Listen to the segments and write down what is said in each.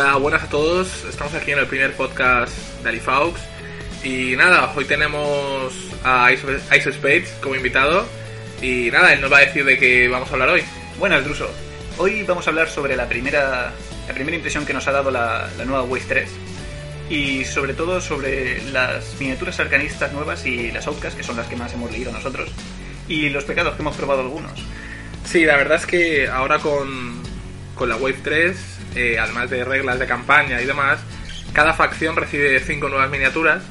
Hola, buenas a todos. Estamos aquí en el primer podcast de Alifaux. Y nada, hoy tenemos a Ice, Ice Spades como invitado. Y nada, él nos va a decir de qué vamos a hablar hoy. Buenas, Druso. Hoy vamos a hablar sobre la primera, la primera impresión que nos ha dado la, la nueva Wave 3. Y sobre todo sobre las miniaturas arcanistas nuevas y las Outcasts, que son las que más hemos leído nosotros. Y los pecados que hemos probado algunos. Sí, la verdad es que ahora con, con la Wave 3, eh, además de reglas de campaña y demás, cada facción recibe cinco nuevas miniaturas,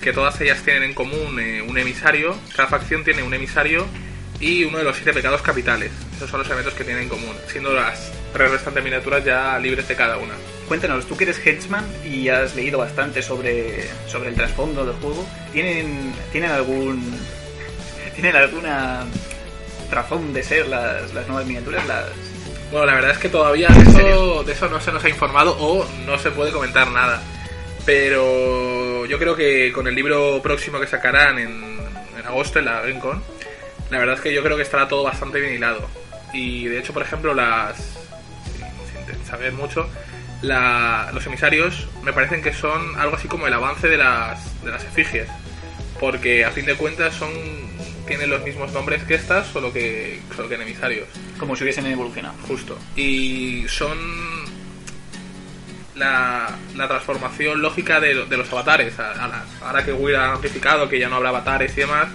que todas ellas tienen en común eh, un emisario. Cada facción tiene un emisario y uno de los siete pecados capitales. Esos son los elementos que tienen en común, siendo las tres restantes miniaturas ya libres de cada una. Cuéntanos, tú que eres Hedgeman y has leído bastante sobre, sobre el trasfondo del juego, ¿tienen, ¿tienen algún. ¿Tienen alguna razón de ser las, las nuevas miniaturas? Las, Bueno, la verdad es que todavía de eso, de eso no se nos ha informado o no se puede comentar nada. Pero yo creo que con el libro próximo que sacarán en, en agosto, en la GenCon, la verdad es que yo creo que estará todo bastante bien hilado. Y de hecho, por ejemplo, las. Sin, sin saber mucho, la- los emisarios me parecen que son algo así como el avance de las, de las efigies. Porque a fin de cuentas son tienen los mismos nombres que estas, solo que, solo que en emisarios. como si hubiesen evolucionado. Justo. Y son la, la transformación lógica de, de los avatares. A- a las- ahora que Will ha amplificado que ya no habrá avatares y demás,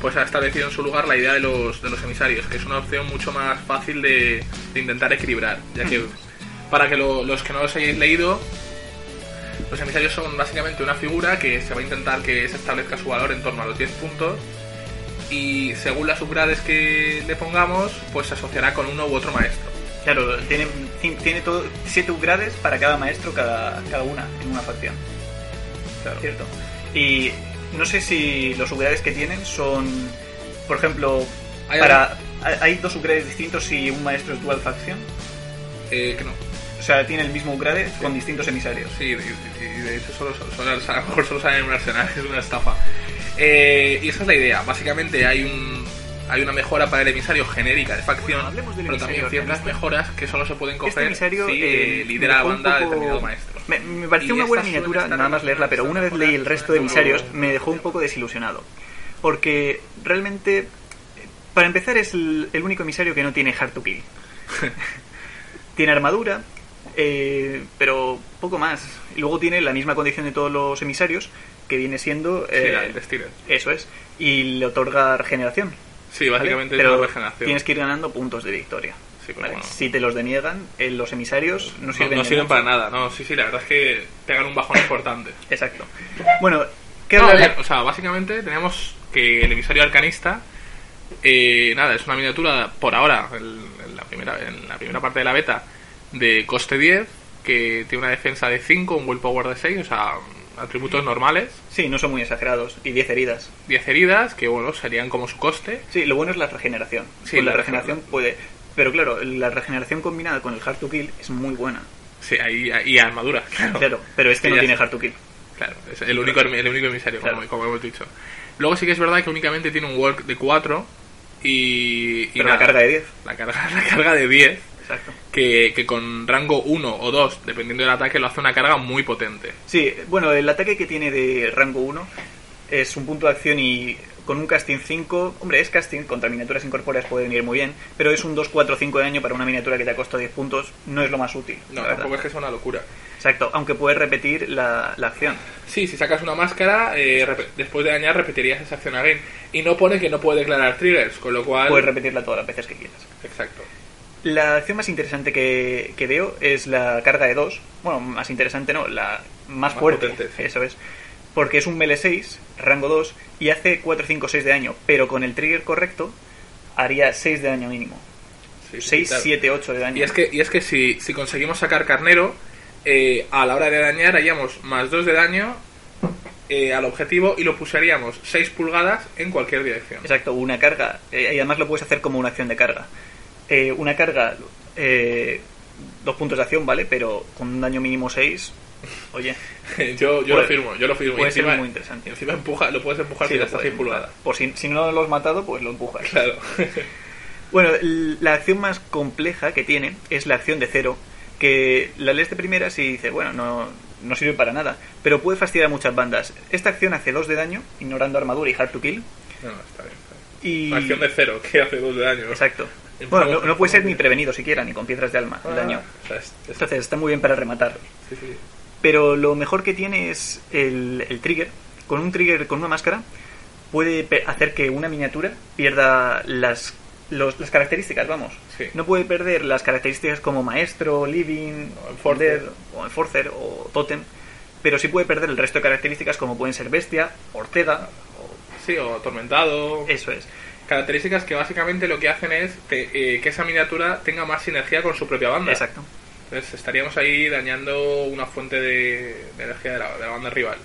pues ha establecido en su lugar la idea de los, de los emisarios, que es una opción mucho más fácil de, de intentar equilibrar. Ya que, para que lo- los que no los hayáis leído, los emisarios son básicamente una figura que se va a intentar que se establezca su valor en torno a los 10 puntos y según las upgrades que le pongamos, pues se asociará con uno u otro maestro. Claro, tiene, tiene todo, siete upgrades para cada maestro, cada, cada una, en una facción. Claro. ¿Cierto? Y no sé si los upgrades que tienen son, por ejemplo, Hay para hay dos upgrades distintos si un maestro es dual facción. Eh, que no. O sea, tiene el mismo upgrade con distintos emisarios. Sí, y, y- de hecho solo, solo- a lo mejor solo salen en un arsenal, es una estafa. Eh, y esa es la idea. Básicamente hay un hay una mejora para el emisario genérica de facción, Bueno, pero también ciertas mejoras que solo se pueden coger Este emisario si eh, lidera la banda poco- determinado maestro. Me, me pareció una buena miniatura, nada más leerla, pero una vez leí el resto de emisarios me dejó un poco desilusionado. Porque realmente, para empezar, es el, el único emisario que no tiene Hard to Kill. tiene armadura, eh, pero poco más. Y luego tiene la misma condición de todos los emisarios, que viene siendo... Sí, eh, la- el Destiller. eso es. Y le otorga regeneración. Sí, ¿vale? básicamente pero es una regeneración. tienes que ir ganando puntos de victoria. Sí, pero ¿vale? bueno. Si te los deniegan, eh, los emisarios no No, sirven, no de sirven para nada, no, sí, sí, la verdad es que pegan un bajón importante. Exacto. Bueno, ¿qué No, o sea, básicamente tenemos que el emisario arcanista, eh, nada, es una miniatura por ahora, el- en la, primera, en la primera parte de la beta, de coste 10, que tiene una defensa de 5, un willpower de 6, o sea, atributos normales, Sí, no son muy exagerados. Y 10 heridas. 10 heridas, que bueno, serían como su coste. Sí, lo bueno es la regeneración. Sí, con la, la regeneración puede... Pero claro, la regeneración combinada con el Hard to Kill es muy buena. Sí, ahí, y armadura, claro. Claro, pero este Sí, no tiene está. Hard to Kill. Claro, es el único, el único emisario, como, Claro. como hemos dicho. Luego sí que es verdad que únicamente tiene un work de 4 y... y Pero la nada, carga de 10. La carga, la carga de 10 Exacto. Que, que con rango 1 o 2, dependiendo del ataque, lo hace una carga muy potente. Sí, bueno, el ataque que tiene de rango 1 es un punto de acción y con un casting 5, hombre, es casting, contra miniaturas incorpóreas puede venir muy bien, pero es un 2, 4, 5 de daño para una miniatura que te ha costado 10 puntos, no es lo más útil. No, tampoco es que sea una locura. Exacto, aunque puedes repetir la, la acción. Sí, si sacas una máscara, eh, después de dañar repetirías esa acción again. Y no pone que no puede declarar triggers, con lo cual... Puedes repetirla todas las veces que quieras. Exacto. La acción más interesante que, que veo es la carga de 2. Bueno, más interesante no, la más, Más fuerte. potente, sí. Eso es. Porque es un melee 6, rango 2, y hace 4, 5, 6 de daño. Pero con el trigger correcto, haría 6 de daño mínimo. Sí, sí, 6, claro. 7, 8 de daño. Y es que, y es que si, si conseguimos sacar carnero, eh, a la hora de dañar haríamos más 2 de daño eh, al objetivo y lo pusiríamos 6 pulgadas en cualquier dirección. Exacto, una carga. eh, y además lo puedes hacer como una acción de carga. Eh, una carga, eh, dos puntos de acción, ¿vale? Pero con un daño mínimo 6, oye, yo yo Puede- lo firmo, yo lo firmo. Puede ser encima- muy interesante. Encima empuja, lo puedes empujar sí, si lo hasta puedes 100 pulgadas. empujar. Por si, si no lo has matado, pues lo empujas. Claro. Bueno, la acción más compleja que tiene es la acción de cero, que la lees de primera y dice, bueno, no, no sirve para nada, pero puede fastidiar a muchas bandas. Esta acción hace 2 de daño, ignorando armadura y hard to kill. No, está bien. Está bien. Y... Acción de cero, que hace dos de daño. Exacto. En Bueno, no, no puede ser ni prevenido siquiera, ni con piedras de alma, el Ah, daño. o sea, es- es- Entonces está muy bien para rematar. sí, sí. Pero lo mejor que tiene es el, el trigger. Con un trigger, con una máscara, puede hacer que una miniatura pierda las, los- las características, vamos. Sí. No puede perder las características como maestro, living, O enforcer. O enforcer o totem. Pero sí puede perder el resto de características como pueden ser bestia, ortega. Sí, o atormentado. Eso es. Características que básicamente lo que hacen es que, eh, que esa miniatura tenga más sinergia con su propia banda. Exacto. Entonces estaríamos ahí dañando una fuente de, de energía de la, de la banda rival.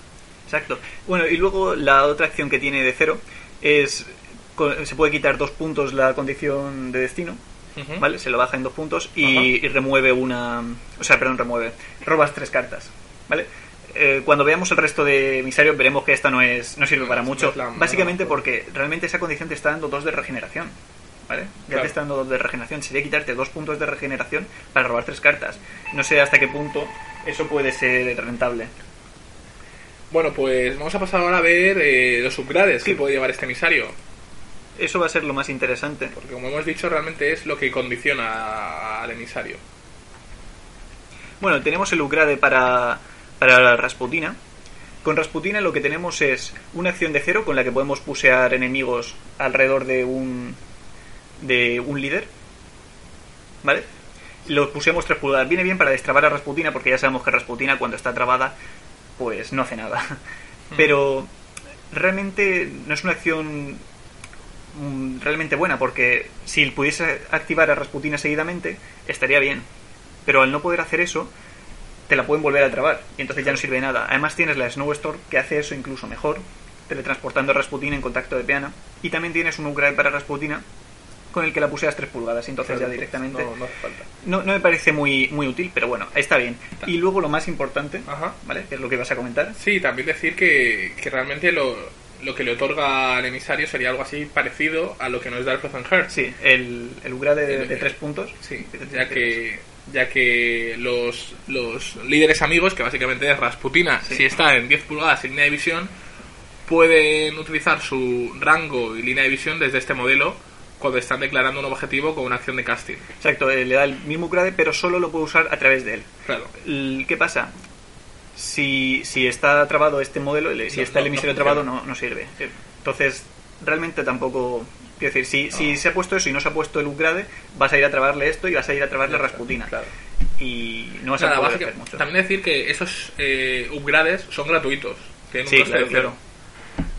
Exacto. Bueno, y luego la otra acción que tiene de cero es. Se puede quitar dos puntos la condición de destino. ¿Vale? Se lo baja en dos puntos y remueve una. O sea, perdón, remueve. Robas tres cartas. ¿Vale? Eh, cuando veamos el resto de emisarios veremos que esta no es no sirve No, para mucho. no Básicamente porque realmente esa condición te está dando dos de regeneración. ¿Vale? Ya Claro. te está dando dos de regeneración. Sería quitarte dos puntos de regeneración para robar tres cartas. No sé hasta qué punto eso puede ser rentable. Bueno, pues vamos a pasar ahora a ver eh, los upgrades Sí. que puede llevar este emisario. Eso va a ser lo más interesante. Porque como hemos dicho, realmente es lo que condiciona al emisario. Bueno, tenemos el upgrade para, para la Rasputina. Con Rasputina lo que tenemos es una acción de cero con la que podemos pusear enemigos alrededor de un de un líder. ¿Vale? Los pusemos 3 pulgadas. Viene bien para destrabar a Rasputina porque ya sabemos que Rasputina cuando está trabada pues no hace nada. Pero realmente no es una acción mm, realmente buena porque si pudiese activar a Rasputina seguidamente estaría bien. Pero al no poder hacer eso, te la pueden volver a trabar y entonces ya no sirve de nada. Además tienes la Snow Storm que hace eso incluso mejor, teletransportando a Rasputina en contacto de peana. Y también tienes un upgrade para Rasputina con el que la puseas 3 pulgadas y entonces ya Claro, directamente... No, no hace falta. No, no me parece muy, muy útil, pero bueno, está bien. Y luego lo más importante, Ajá. ¿vale? Que es lo que vas a comentar. Sí, también decir que, que realmente lo, lo que le otorga al emisario sería algo así parecido a lo que nos da el Frozen Heart. Sí, el, el upgrade de, El- de 3 puntos. Sí, ya que ya que los, los líderes amigos, que básicamente es Rasputina, Sí. si está en 10 pulgadas en línea de visión, pueden utilizar su rango y línea de visión desde este modelo cuando están declarando un objetivo con una acción de casting. Exacto, eh, le da el mismo upgrade, pero solo lo puede usar a través de él. Claro. ¿Qué pasa? Si, si está trabado este modelo, el- si No, está el no, emisario no trabado, no, no sirve. Entonces, realmente tampoco. Quiero decir, si, si No. se ha puesto eso y no se ha puesto el upgrade, vas a ir a trabarle esto y vas a ir a trabarle Rasputina. Claro. Y no vas Nada, a poder hacer mucho. también decir que esos eh, upgrades son gratuitos. Tienen un Sí, coste claro, claro.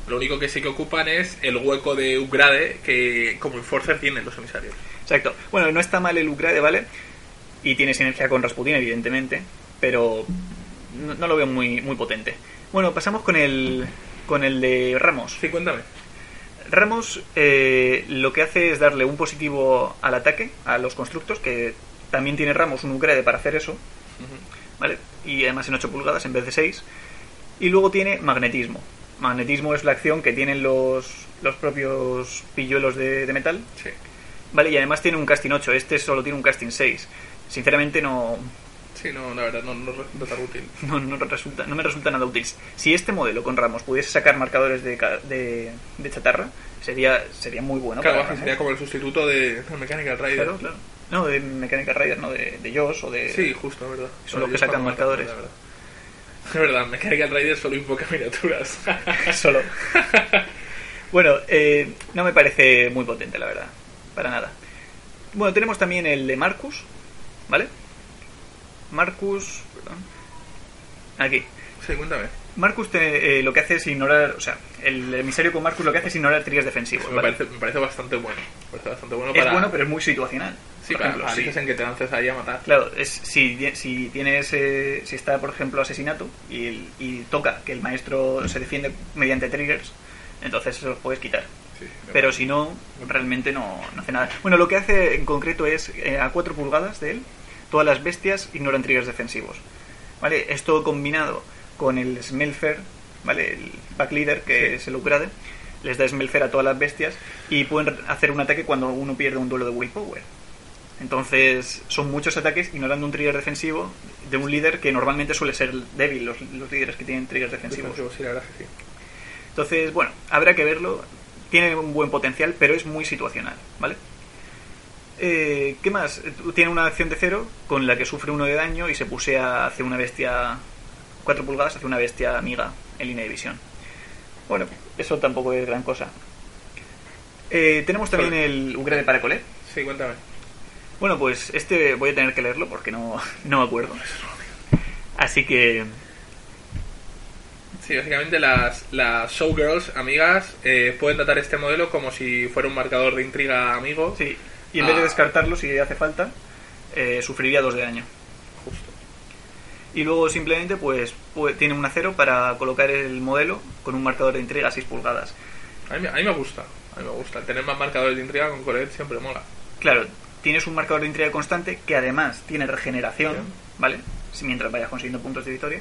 Lo único que sí que ocupan es el hueco de upgrade que como Enforcer tienen los emisarios. Exacto. Bueno, no está mal el upgrade, ¿vale? Y tiene sinergia con Rasputin, evidentemente, pero no, no lo veo muy, muy potente. Bueno, pasamos con el, con el de Ramos. Sí, cuéntame. Ramos eh, lo que hace es darle un positivo al ataque, a los constructos, que también tiene Ramos un upgrade para hacer eso, ¿vale? Y además en 8 pulgadas en vez de 6. Y luego tiene magnetismo. Magnetismo es la acción que tienen los, los propios pilluelos de, de metal, Sí. ¿vale? Y además tiene un casting 8, este solo tiene un casting 6. Sinceramente no, Sí, no, la verdad, no, no resulta tan útil. no, no resulta, no me resulta nada útil. Si este modelo con Ramos pudiese sacar marcadores de, de, de chatarra, sería, sería muy bueno. claro, para sería como el sustituto de de Mechanical Rider. Claro, claro. No, de Mechanical Rider, no, de, de Joss o de... Sí, justo, verdad. Son los que sacan marcadores. la verdad. Es verdad, Mechanical Rider solo invoca miniaturas. Solo. bueno, eh, no me parece muy potente, la verdad. Para nada. Bueno, tenemos también el de Marcus, ¿vale? Marcus... perdón. Aquí. sí, cuéntame. Marcus te- eh, lo que hace es ignorar... O sea, el emisario con Marcus lo que hace es ignorar triggers defensivos, me, ¿vale? parece, me parece bastante bueno. Parece bastante bueno Es para... bueno, pero es muy situacional. Sí, por para ejemplo, si- en que te lances ahí a matar. Claro, es, si, si tienes eh, si está, por ejemplo, asesinato y, toca que el maestro se defiende mediante triggers, entonces se los puedes quitar. Sí, sí, Pero si no, realmente no, no hace nada. Bueno, lo que hace en concreto es, eh, a 4 pulgadas de él, todas las bestias ignoran triggers defensivos. ¿Vale? Esto combinado con el Smelfer, ¿vale? El pack leader que Sí. es el upgrade, les da Smelfer a todas las bestias y pueden hacer un ataque cuando uno pierde un duelo de willpower. Entonces son muchos ataques ignorando un trigger defensivo de un líder que normalmente suele ser débil, los, los líderes que tienen triggers defensivos. Entonces, bueno, habrá que verlo. Tiene un buen potencial, pero es muy situacional, ¿vale? Eh, ¿Qué más? Eh, Tiene una acción de cero con la que sufre uno de daño y se pusea hacia una bestia 4 pulgadas, hacia una bestia amiga en línea de visión. Bueno, eso tampoco es gran cosa. Eh, tenemos también el Ugrade Paracolé. Sí, cuéntame. Bueno, pues este voy a tener que leerlo porque no, no me acuerdo. Así que Sí, básicamente las, las showgirls amigas eh, pueden tratar este modelo como si fuera un marcador de intriga amigo. Sí, y en vez de Ah. descartarlo, si hace falta, eh, sufriría dos de daño. Justo. Y luego simplemente pues pu- tiene un acero para colocar el modelo con un marcador de intriga a 6 pulgadas. A mí, me- a mí me gusta. A mí me gusta. El tener más marcadores de intriga con Colette siempre mola. Claro, tienes un marcador de intriga constante que además tiene regeneración, Bien. ¿vale? Si mientras vayas consiguiendo puntos de victoria.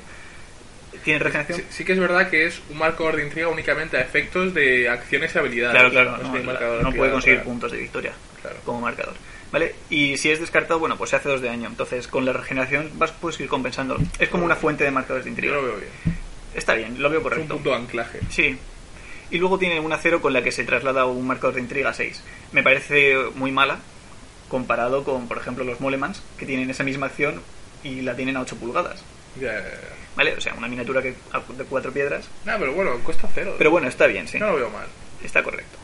Tiene regeneración. Sí, sí que es verdad que es un marcador de intriga únicamente a efectos de acciones y habilidades. Claro, claro, No no, marcador puede conseguir puntos de victoria Claro. como marcador. ¿Vale? Y si es descartado, bueno, pues se hace dos de daño. Entonces, con la regeneración vas puedes ir compensándolo. Es como una fuente de marcadores de Yo intriga. lo veo bien. Está bien, lo veo Es un correcto. punto de anclaje. Sí. Y luego tiene una cero con la que se traslada un marcador de intriga a 6. Me parece muy mala comparado con, por ejemplo, los Molemans, que tienen esa misma acción y la tienen a 8 pulgadas. Ya. ¿Vale? O sea, una miniatura que, de cuatro piedras. Nah, pero bueno, cuesta cero. Pero bueno, está bien, sí. No lo veo mal. Está correcto.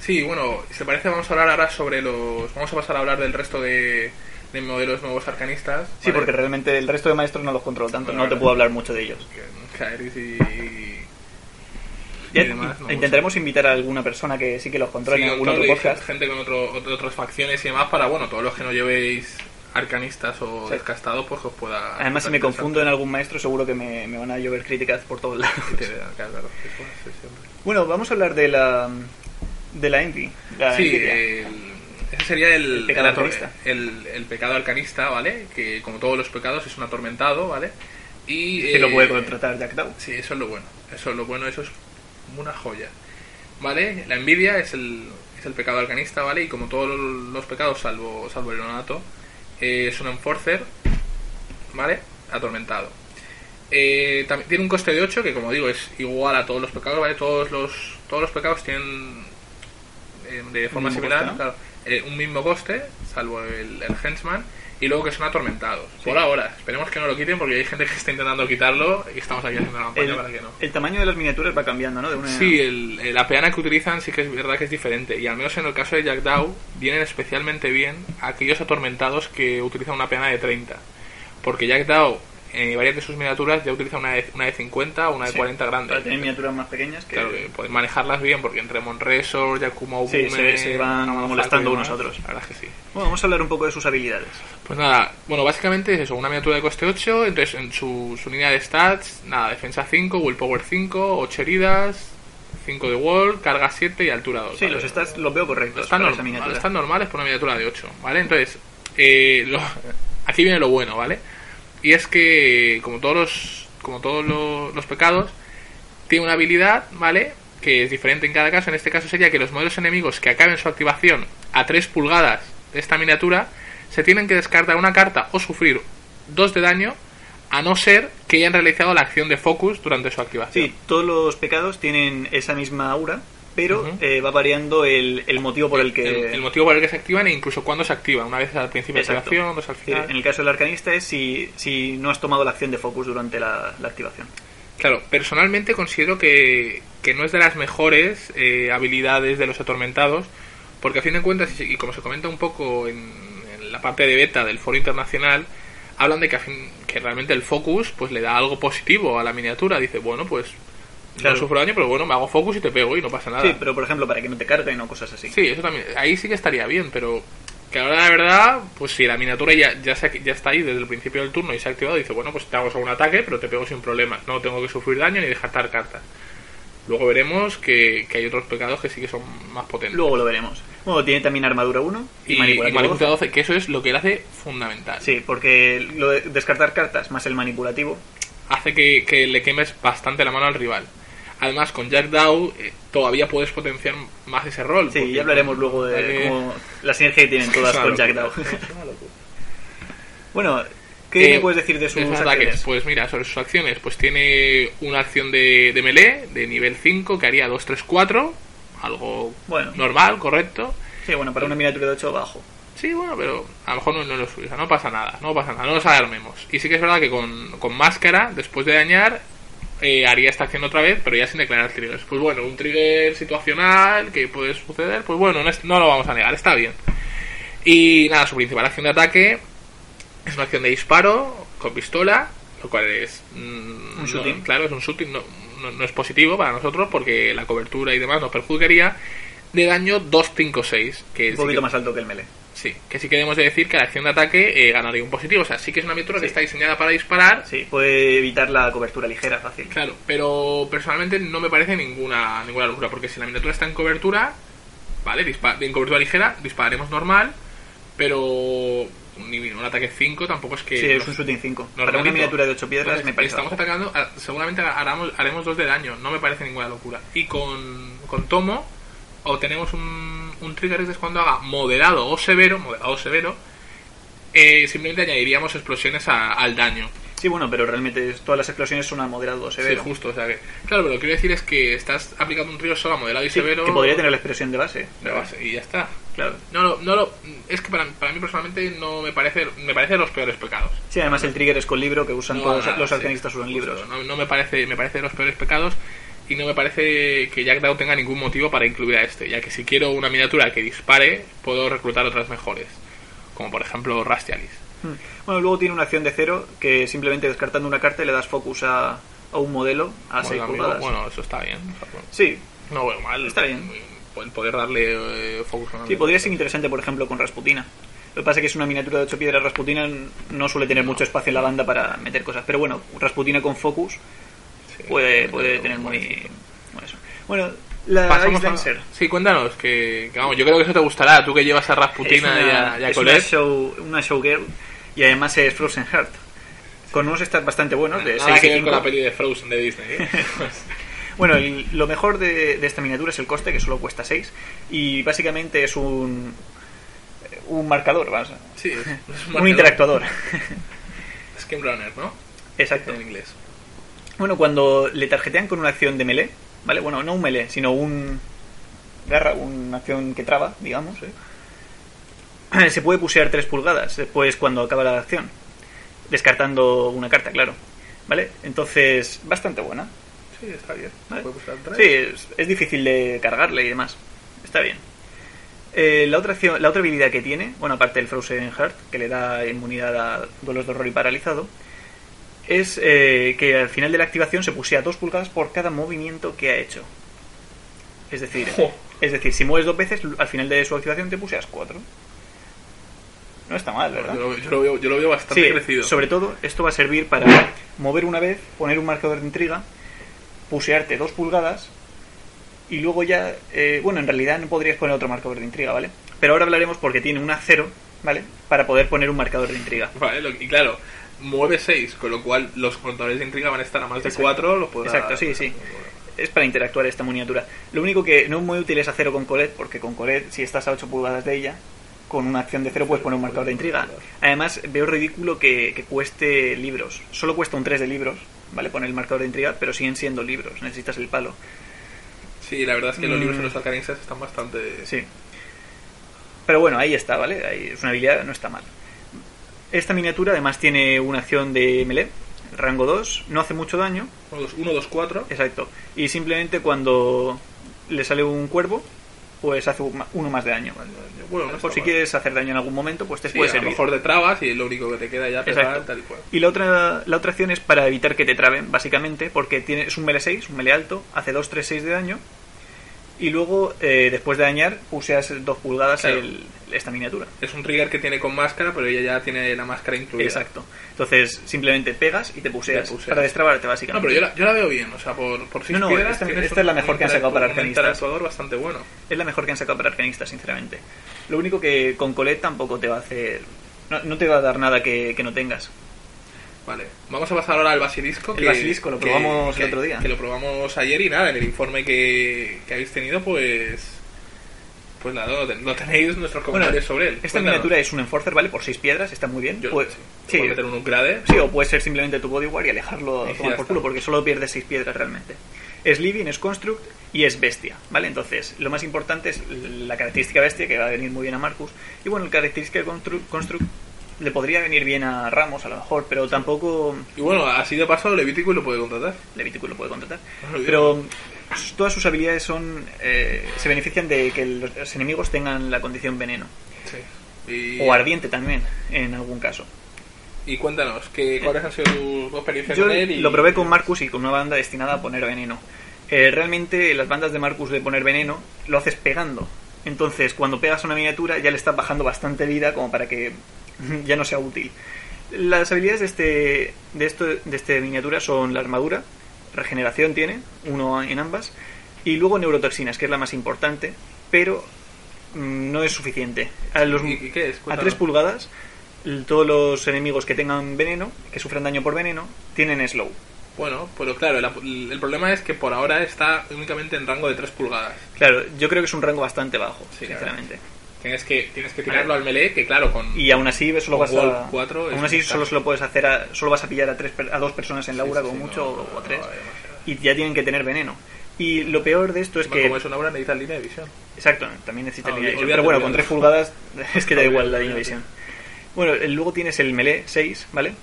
Sí, bueno, si te parece vamos a hablar ahora sobre los... Vamos a pasar a hablar del resto de, de modelos nuevos arcanistas. Sí, porque realmente el resto de maestros no los controlo tanto. Bueno, No te puedo hablar mucho de ellos. Kairis y... Y demás, no intentaremos invitar a alguna persona que sí que los controle Sí, en algún otro- podcast. gente con otro- otras facciones y demás para, bueno, todos los que no llevéis arcanistas o Sí. descastados, pues os pueda... Además, si me confundo en algún maestro, seguro que me, me van a llover críticas por todos lados. interesante. Claro, claro, sí, pues, sí. Bueno, vamos a hablar de la de la envy. La Sí, envidia. ese sería el, El pecado el el- el pecado arcanista, ¿vale? Que como todos los pecados es un atormentado, ¿vale? Y que lo eh, puede contratar Jack Dow. Sí, eso es lo bueno. Eso es lo bueno, eso es una joya. ¿Vale? La envidia es el, es el pecado arcanista, ¿vale? Y como todos los pecados, salvo, salvo el nonato, eh, es un enforcer, ¿vale? Atormentado. Eh, también tiene un coste de 8 que, como digo, es igual a todos los pecados, ¿vale? Todos los, todos los pecados tienen eh, de forma similar eh, un mismo coste, salvo el, el henchman, y luego que son atormentados. Sí. Por ahora, esperemos que no lo quiten porque hay gente que está intentando quitarlo y estamos aquí haciendo la campaña El, para que no. el tamaño de las miniaturas va cambiando, ¿no? De una... Sí, el- el- la peana que utilizan sí que es verdad que es diferente. Y al menos en el caso de Jack Dow, vienen especialmente bien aquellos atormentados que utilizan una peana de 30. Porque Jack Dow, en varias de sus miniaturas, ya utiliza una de, una de 50 o una de Sí, 40 grande. Para tener miniaturas más pequeñas que... Claro, que pueden manejarlas bien porque entre Monresor, Yakumo Sí, se- se van molestando unos a otros. La verdad es que sí. Bueno, vamos a hablar un poco de sus habilidades. Pues nada, bueno, básicamente es eso, una miniatura de coste 8, entonces en su, su línea de stats, nada, defensa 5, willpower 5, 8 heridas, 5 de wall, carga 7 y altura 2. Sí, los stats los veo correctos están, norm- están normales por una miniatura de 8, ¿vale? Entonces, eh, lo- aquí viene lo bueno, ¿vale? Y es que, como todos los, como todos los, pecados, tiene una habilidad, ¿vale? Que es diferente en cada caso. En este caso sería que los modelos enemigos que acaben su activación a 3 pulgadas de esta miniatura se tienen que descartar una carta o sufrir 2 de daño a no ser que hayan realizado la acción de focus durante su activación. Sí, todos los pecados tienen esa misma aura, pero eh, va variando el, el motivo por el que... el, el motivo por el que se activan e incluso cuándo se activan. Una vez al principio Exacto. de activación, dos al Sí, final. en el caso del arcanista es si, si no has tomado la acción de focus durante la, la activación. Claro, personalmente considero que, que no es de las mejores eh, habilidades de los atormentados, porque a fin de cuentas, y, y como se comenta un poco en, en la parte de beta del foro internacional, hablan de que, a fin- que realmente el focus pues le da algo positivo a la miniatura. Dice, bueno, pues Claro. no sufro daño, pero bueno, me hago focus y te pego y no pasa nada. Sí, pero por ejemplo, para que no te carguen o cosas así. Sí, eso también. Ahí sí que estaría bien, pero que ahora la verdad, pues si la miniatura ya, ya, se- ya está ahí desde el principio del turno y se ha activado, dice, bueno, pues te hago un ataque, pero te pego sin problemas. No tengo que sufrir daño ni dejar cartas. Luego veremos que, que hay otros pecados que sí que son más potentes. Luego lo veremos. Bueno, tiene también armadura 1 y, y, manipulativo manipulativo 12. 12, que eso es lo que le hace fundamental. Sí, porque lo de descartar cartas más el manipulativo. Hace que, que le quemes bastante la mano al rival. Además, con Jack Dow eh, todavía puedes potenciar más ese rol. Sí, porque ya hablaremos luego de eh, cómo la sinergia que tienen todas con Jack Dow. bueno, ¿qué Eh, me puedes decir de sus ataques? acciones? Pues mira, sobre sus acciones, pues tiene una acción de, de melee de nivel 5 que haría 2, 3, 4. Algo Bueno. normal, correcto. Sí, bueno, para una miniatura de 8 bajo. Sí, bueno, pero a lo mejor no, no lo subes, no pasa nada, no pasa nada, no nos alarmemos. Y sí que es verdad que con, con máscara, después de dañar, eh, haría esta acción otra vez, pero ya sin declarar triggers. Pues bueno, un trigger situacional que puede suceder, pues bueno, no, es- no lo vamos a negar, está bien. Y nada, su principal acción de ataque es una acción de disparo con pistola, lo cual es... mm, Un no- shooting. claro, es un shooting, no, no, no es positivo para nosotros porque la cobertura y demás nos perjudicaría. De daño 256, que Un sí poquito que- más alto que el melee. Sí, que sí que debemos de decir que la acción de ataque eh, ganaría un positivo. O sea, sí que es una miniatura que está diseñada para disparar. Sí, puede evitar la cobertura ligera fácil. Claro, pero personalmente no me parece ninguna ninguna locura, porque si la miniatura está en cobertura, vale, dispa- en cobertura ligera, dispararemos normal, pero un, un ataque 5 tampoco es que... Sí, es un shooting 5. nos Para una miniatura de 8 piedras me parece Estamos bajo. atacando, seguramente haremos, haremos dos de daño, no me parece ninguna locura. Y con, con Tomo obtenemos un, un trigger es cuando haga moderado o severo, moderado o severo, eh, simplemente añadiríamos explosiones a- al daño. Sí, bueno, pero realmente todas las explosiones son a moderado o Sí, severo. justo, o sea que... Claro, pero lo que quiero decir es que estás aplicando un trigger solo a moderado y Sí, severo... que podría tener la expresión de base. de base, y ya está. Claro. No, no, no lo- es que para, para mí personalmente no me parece, me parece los peores pecados. Sí, además el trigger es con libro que usan No, todos nada, los sí, alquimistas usan libros. No, no me parece, me parece de los peores pecados y no me parece que Jack Dow tenga ningún motivo para incluir a este, ya que si quiero una miniatura que dispare, puedo reclutar otras mejores, como por ejemplo Rastialis. Hmm. Bueno, luego tiene una acción de cero que simplemente descartando una carta le das focus a, a un modelo a 6 Bueno, amigo, pulgadas. bueno, eso está bien. o sea, bueno, Sí, no veo mal. Está bien. Poder darle eh, focus a sí, podría ser interesante, por ejemplo, con Rasputina. Lo que pasa es que es una miniatura de 8 piedras. Rasputina no suele tener mucho espacio en la banda para meter cosas. Pero bueno, Rasputina con focus Sí, puede, puede tener muy. Bueno, eso. Bueno, la Pasamos a-. Sí, cuéntanos, que, que vamos, yo creo que eso te gustará, tú que llevas a Es Rasputina y una, a, y a es una show, una showgirl y además es Frozen Heart. Con unos stats bastante buenos, de Nada 6 que y ver 5. con la peli de Frozen de Disney. ¿eh? Bueno, el- lo mejor de, de esta miniatura es el coste, que solo cuesta 6. Y básicamente es un. Un marcador, vamos. sí, es, es un, interactuador. Skin Runner, ¿no? Exacto. En inglés. Bueno, cuando le tarjetean con una acción de melee, ¿vale? Bueno, no un melee, sino un. Garra, una acción que traba, digamos. ¿eh? Se puede pusear 3 pulgadas después cuando acaba la acción. Descartando una carta, claro. ¿Vale? Entonces, bastante buena. Sí, está bien. ¿vale? Sí, es, es difícil de cargarle y demás. Está bien. Eh, la, otra acción- la otra habilidad que tiene, bueno, aparte del Frozen Heart, que le da inmunidad a duelos de horror y paralizado, es eh, que al final de la activación se pusea 2 pulgadas por cada movimiento que ha hecho. Es decir, Jo. es decir, si mueves dos veces, al final de su activación te puseas 4. No está mal, ¿verdad? Yo lo, yo lo veo, yo lo veo bastante Sí, crecido. sobre todo esto va a servir para mover una vez, poner un marcador de intriga, pusearte dos pulgadas y luego ya, eh, bueno, en realidad no podrías poner otro marcador de intriga, ¿vale? Pero ahora hablaremos porque tiene una cero, ¿vale? Para poder poner un marcador de intriga. Vale, lo- y claro, mueve 6, con lo cual los contadores de intriga van a estar a más de Exacto. 4. Lo podrá- Exacto, sí, sí. Es para interactuar esta miniatura. Lo único que no es muy útil es a cero con Colette, porque con Colette, si estás a 8 pulgadas de ella, con una acción de cero puedes poner un marcador de intriga. Además, veo ridículo que, que cueste libros. Solo cuesta un 3 de libros, ¿vale? Poner el marcador de intriga, pero siguen siendo libros. Necesitas el palo. Sí, la verdad es que los Mm. libros de los alcanistas están bastante. Sí. Pero bueno, ahí está, ¿vale? Ahí es una habilidad, no está mal. Esta miniatura además tiene una acción de melee, rango 2, no hace mucho daño, 1, 2, 4. exacto. Y simplemente cuando le sale un cuervo, pues hace un- uno más de daño. Bueno, no Por si mal. quieres hacer daño en algún momento, pues te Sí, puede a lo servir. mejor de trabas y lo único que te queda ya pegar tal y cual. Y la otra, la otra acción es para evitar que te traben, básicamente, porque tiene, es un melee 6, un melee alto, hace 2, 3, 6 de daño. Y luego, eh, después de dañar, puseas 2 pulgadas Claro. el- esta miniatura. Es un trigger que tiene con máscara, pero ella ya tiene la máscara incluida. Exacto. Entonces, simplemente pegas y te puseas, Te puseas. para destrabarte, No, básicamente. pero yo la, yo la veo bien, o sea, por, por seis No, no, piedras esta- esta es la mejor que han sacado para arcanistas. bastante bueno. Es la mejor que han sacado para arcanistas, sinceramente. Lo único que con Colette tampoco te va a hacer... No, no te va a dar nada que, que no tengas. Vale, vamos a pasar ahora al basilisco. El basilisco, lo probamos el otro día. Que lo probamos ayer y nada, en el informe que, que habéis tenido, pues. Pues nada, lo, ten- lo tenéis nuestros comentarios sobre él. Esta Cuéntanos. miniatura es un enforcer, ¿vale? Por 6 piedras, está muy bien. Yo sí. sí, meter un sí, o puede ser simplemente tu bodyguard y alejarlo Y tomar por culo, porque solo pierdes 6 piedras realmente. Es living, es construct y es bestia, ¿vale? Entonces, lo más importante es la característica bestia, que va a venir muy bien a Marcus. Y bueno, la característica de construct, construct le podría venir bien a Ramos a lo mejor, pero tampoco Y bueno, así de paso, Levítico lo puede contratar. Levítico lo puede contratar. No. Pero todas sus habilidades son eh, se benefician de que los, enemigos tengan la condición veneno. Sí. Y, O ardiente también, en algún caso. y cuéntanos, que, ¿cuáles han sido tus experiencias Yo con él? Y... lo probé con Marcus y con una banda destinada a poner veneno. Eh, realmente las bandas de Marcus de poner veneno lo haces pegando. Entonces, cuando pegas una miniatura ya le estás bajando bastante vida como para que ya no sea útil. Las habilidades de este de esto de este miniatura son la armadura, regeneración tiene, uno en ambas, y luego neurotoxinas, que es la más importante, pero mm, no es suficiente. A los ¿Y, qué es? a Cuéntanos. 3 pulgadas, todos los enemigos que tengan veneno, que sufran daño por veneno, tienen slow. Bueno, pero claro, el, el problema es que por ahora está únicamente en rango de 3 pulgadas. Claro, yo creo que es un rango bastante bajo, Sí, sinceramente. Tienes que, tienes que tirarlo al melee, que claro, con... Y aún así solo vas a cuatro es aún así solo se lo puedes hacer a, solo vas a pillar a tres a dos personas en la Sí, aura sí, como sí, mucho no, o a tres no, y ya tienen que tener veneno. Y lo peor de esto es Bueno, que Como es una obra, necesitas línea de visión. Exacto, también necesita Ah, línea de visión. Pero bueno, con. 3 pulgadas es que da igual la línea de visión. Bueno, luego tienes el melee 6, ¿vale?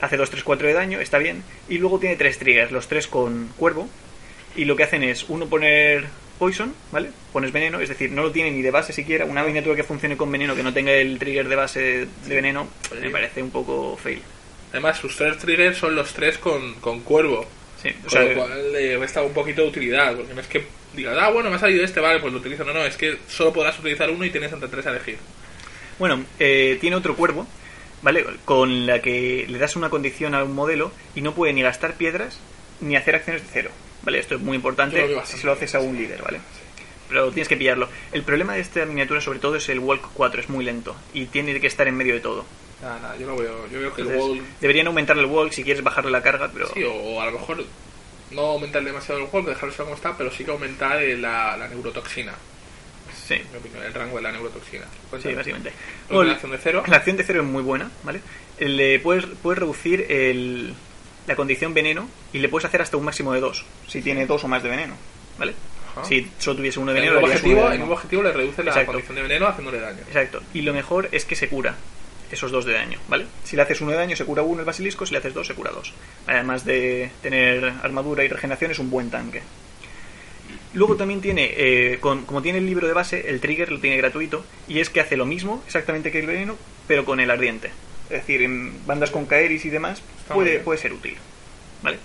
Hace 2, 3, 4 de daño, está bien. Y luego tiene tres triggers, los tres con cuervo. Y lo que hacen es, uno poner poison, ¿vale? Pones veneno, es decir, no lo tiene ni de base siquiera. Una miniatura que funcione con veneno, que no tenga el trigger de base de veneno, pues me parece un poco fail. Además, sus tres triggers son los tres con, con cuervo. Sí, o Con sea, lo cual le resta un poquito de utilidad. Porque no es que digas, ah, bueno, me ha salido este, vale, pues lo utilizo. No, no, es que solo podrás utilizar uno y tienes entre tres a elegir. Bueno, eh, tiene otro cuervo, ¿vale? Con la que le das una condición a un modelo y no puede ni gastar piedras ni hacer acciones de cero, ¿vale? Esto es muy importante si se lo haces a un líder, ¿vale? Pero tienes que pillarlo. El problema de esta miniatura sobre todo es el Walk 4, es muy lento y tiene que estar en medio de todo. Nada, nada, yo lo veo. Yo veo que el wall. Deberían aumentar el Walk si quieres bajarle la carga, pero... Sí, o, a lo mejor no aumentar demasiado el wall, dejarlo como está, pero sí que aumentar eh, la, la neurotoxina. Sí, En mi opinión, el rango de la neurotoxina. sí, básicamente. Bueno, la acción de cero. La acción de cero es muy buena, ¿vale? Le puedes, puedes reducir el, la condición veneno y le puedes hacer hasta un máximo de dos, si tiene dos o más de veneno, ¿vale? Ajá. Si solo tuviese uno de En veneno, uno objetivo, de objetivo le reduce la Exacto. condición de veneno haciéndole daño. Exacto. Y lo mejor es que se cura esos dos de daño, ¿vale? Si le haces uno de daño, se cura uno el basilisco, si le haces dos, se cura dos. Además de tener armadura y regeneración, es un buen tanque. Luego también tiene, eh, con- como tiene el libro de base, el trigger lo tiene gratuito, y es que hace lo mismo exactamente que el veneno, pero con el ardiente. Es decir, en bandas con Kaeris y demás, Está puede, puede ser útil. ¿Vale?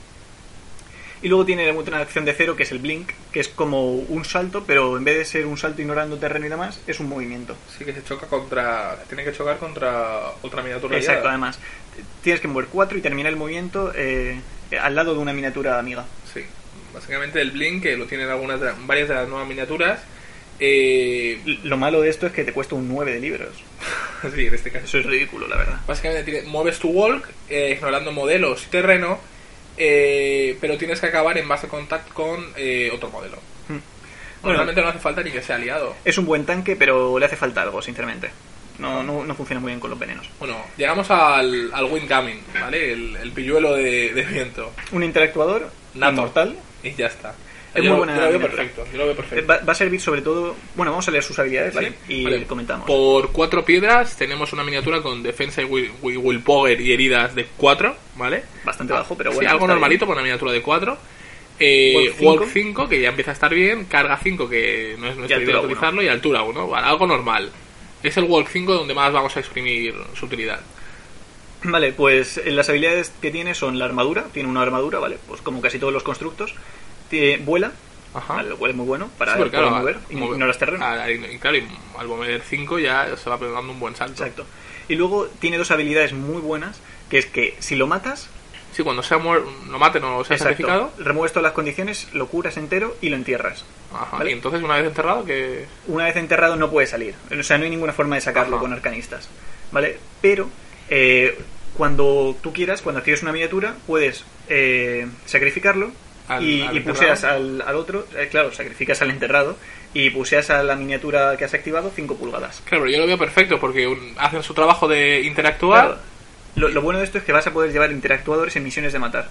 Y luego tiene una acción de cero que es el blink, que es como un salto, pero en vez de ser un salto ignorando terreno y demás, es un movimiento. Sí que se choca contra. Tiene que chocar contra otra miniatura. Exacto, aliada. además. Tienes que mover cuatro y terminar el movimiento eh, al lado de una miniatura amiga. Sí. Básicamente el Blink, que lo tienen algunas de- varias de las nuevas miniaturas. Eh, Lo malo de esto es que te cuesta un 9 de libros. sí, en este caso. Eso es ridículo, la verdad. Básicamente tiene- mueves tu walk, eh, ignorando modelos y terreno, eh, pero tienes que acabar en base contact con eh, otro modelo. Mm. Bueno, realmente no hace falta ni que sea aliado. es un buen tanque, pero le hace falta algo, sinceramente. No, no, no funciona muy bien con los venenos. Bueno, llegamos al, al Windcoming, ¿vale? El, el pilluelo de, de viento. Un interactuador Nato. inmortal. Y ya está. Es yo, muy buena yo lo veo perfecto. Yo lo veo Eh, perfecto. Va, va a servir sobre todo... Bueno, vamos a leer sus habilidades, ¿vale? Sí, Y vale. comentamos. Por cuatro piedras tenemos una miniatura con defensa y will, will- willpower y heridas de cuatro, ¿vale? Bastante bajo, pero Sí, bueno. algo está normalito para una miniatura de 4. Eh, Walk cinco. walk 5, que ya empieza a estar bien. Carga 5, que no es nuestra idea uno. utilizarlo. Y altura 1, vale, algo normal. Es el Walk 5 donde más vamos a exprimir su utilidad. Vale, pues eh, las habilidades que tiene son la armadura. Tiene una armadura, ¿vale? Pues como casi todos los constructos. Tiene, vuela. Ajá. Cual es muy bueno para Sí, poder claro, mover y mover- ignoras terreno. ah, y claro, y al mover 5 ya se va pegando un buen salto. Exacto. Y luego tiene dos habilidades muy buenas, que es que si lo matas, Sí, cuando sea muer lo maten o sea exacto, sacrificado. remueves todas las condiciones, lo curas entero y lo entierras. Ajá. ¿Vale? Y entonces, una vez enterrado, que. Una vez enterrado no puede salir. O sea, no hay ninguna forma de sacarlo Ajá. con arcanistas. ¿Vale? Pero eh, cuando tú quieras, cuando actives una miniatura, puedes eh, sacrificarlo Al- y, al y enterrado. puseas al, al otro, eh, claro, sacrificas al enterrado y puseas a la miniatura que has activado 5 pulgadas. Claro, pero yo lo veo perfecto porque un- hacen su trabajo de interactuar. Claro. Lo, lo bueno de esto es que vas a poder llevar interactuadores en misiones de matar.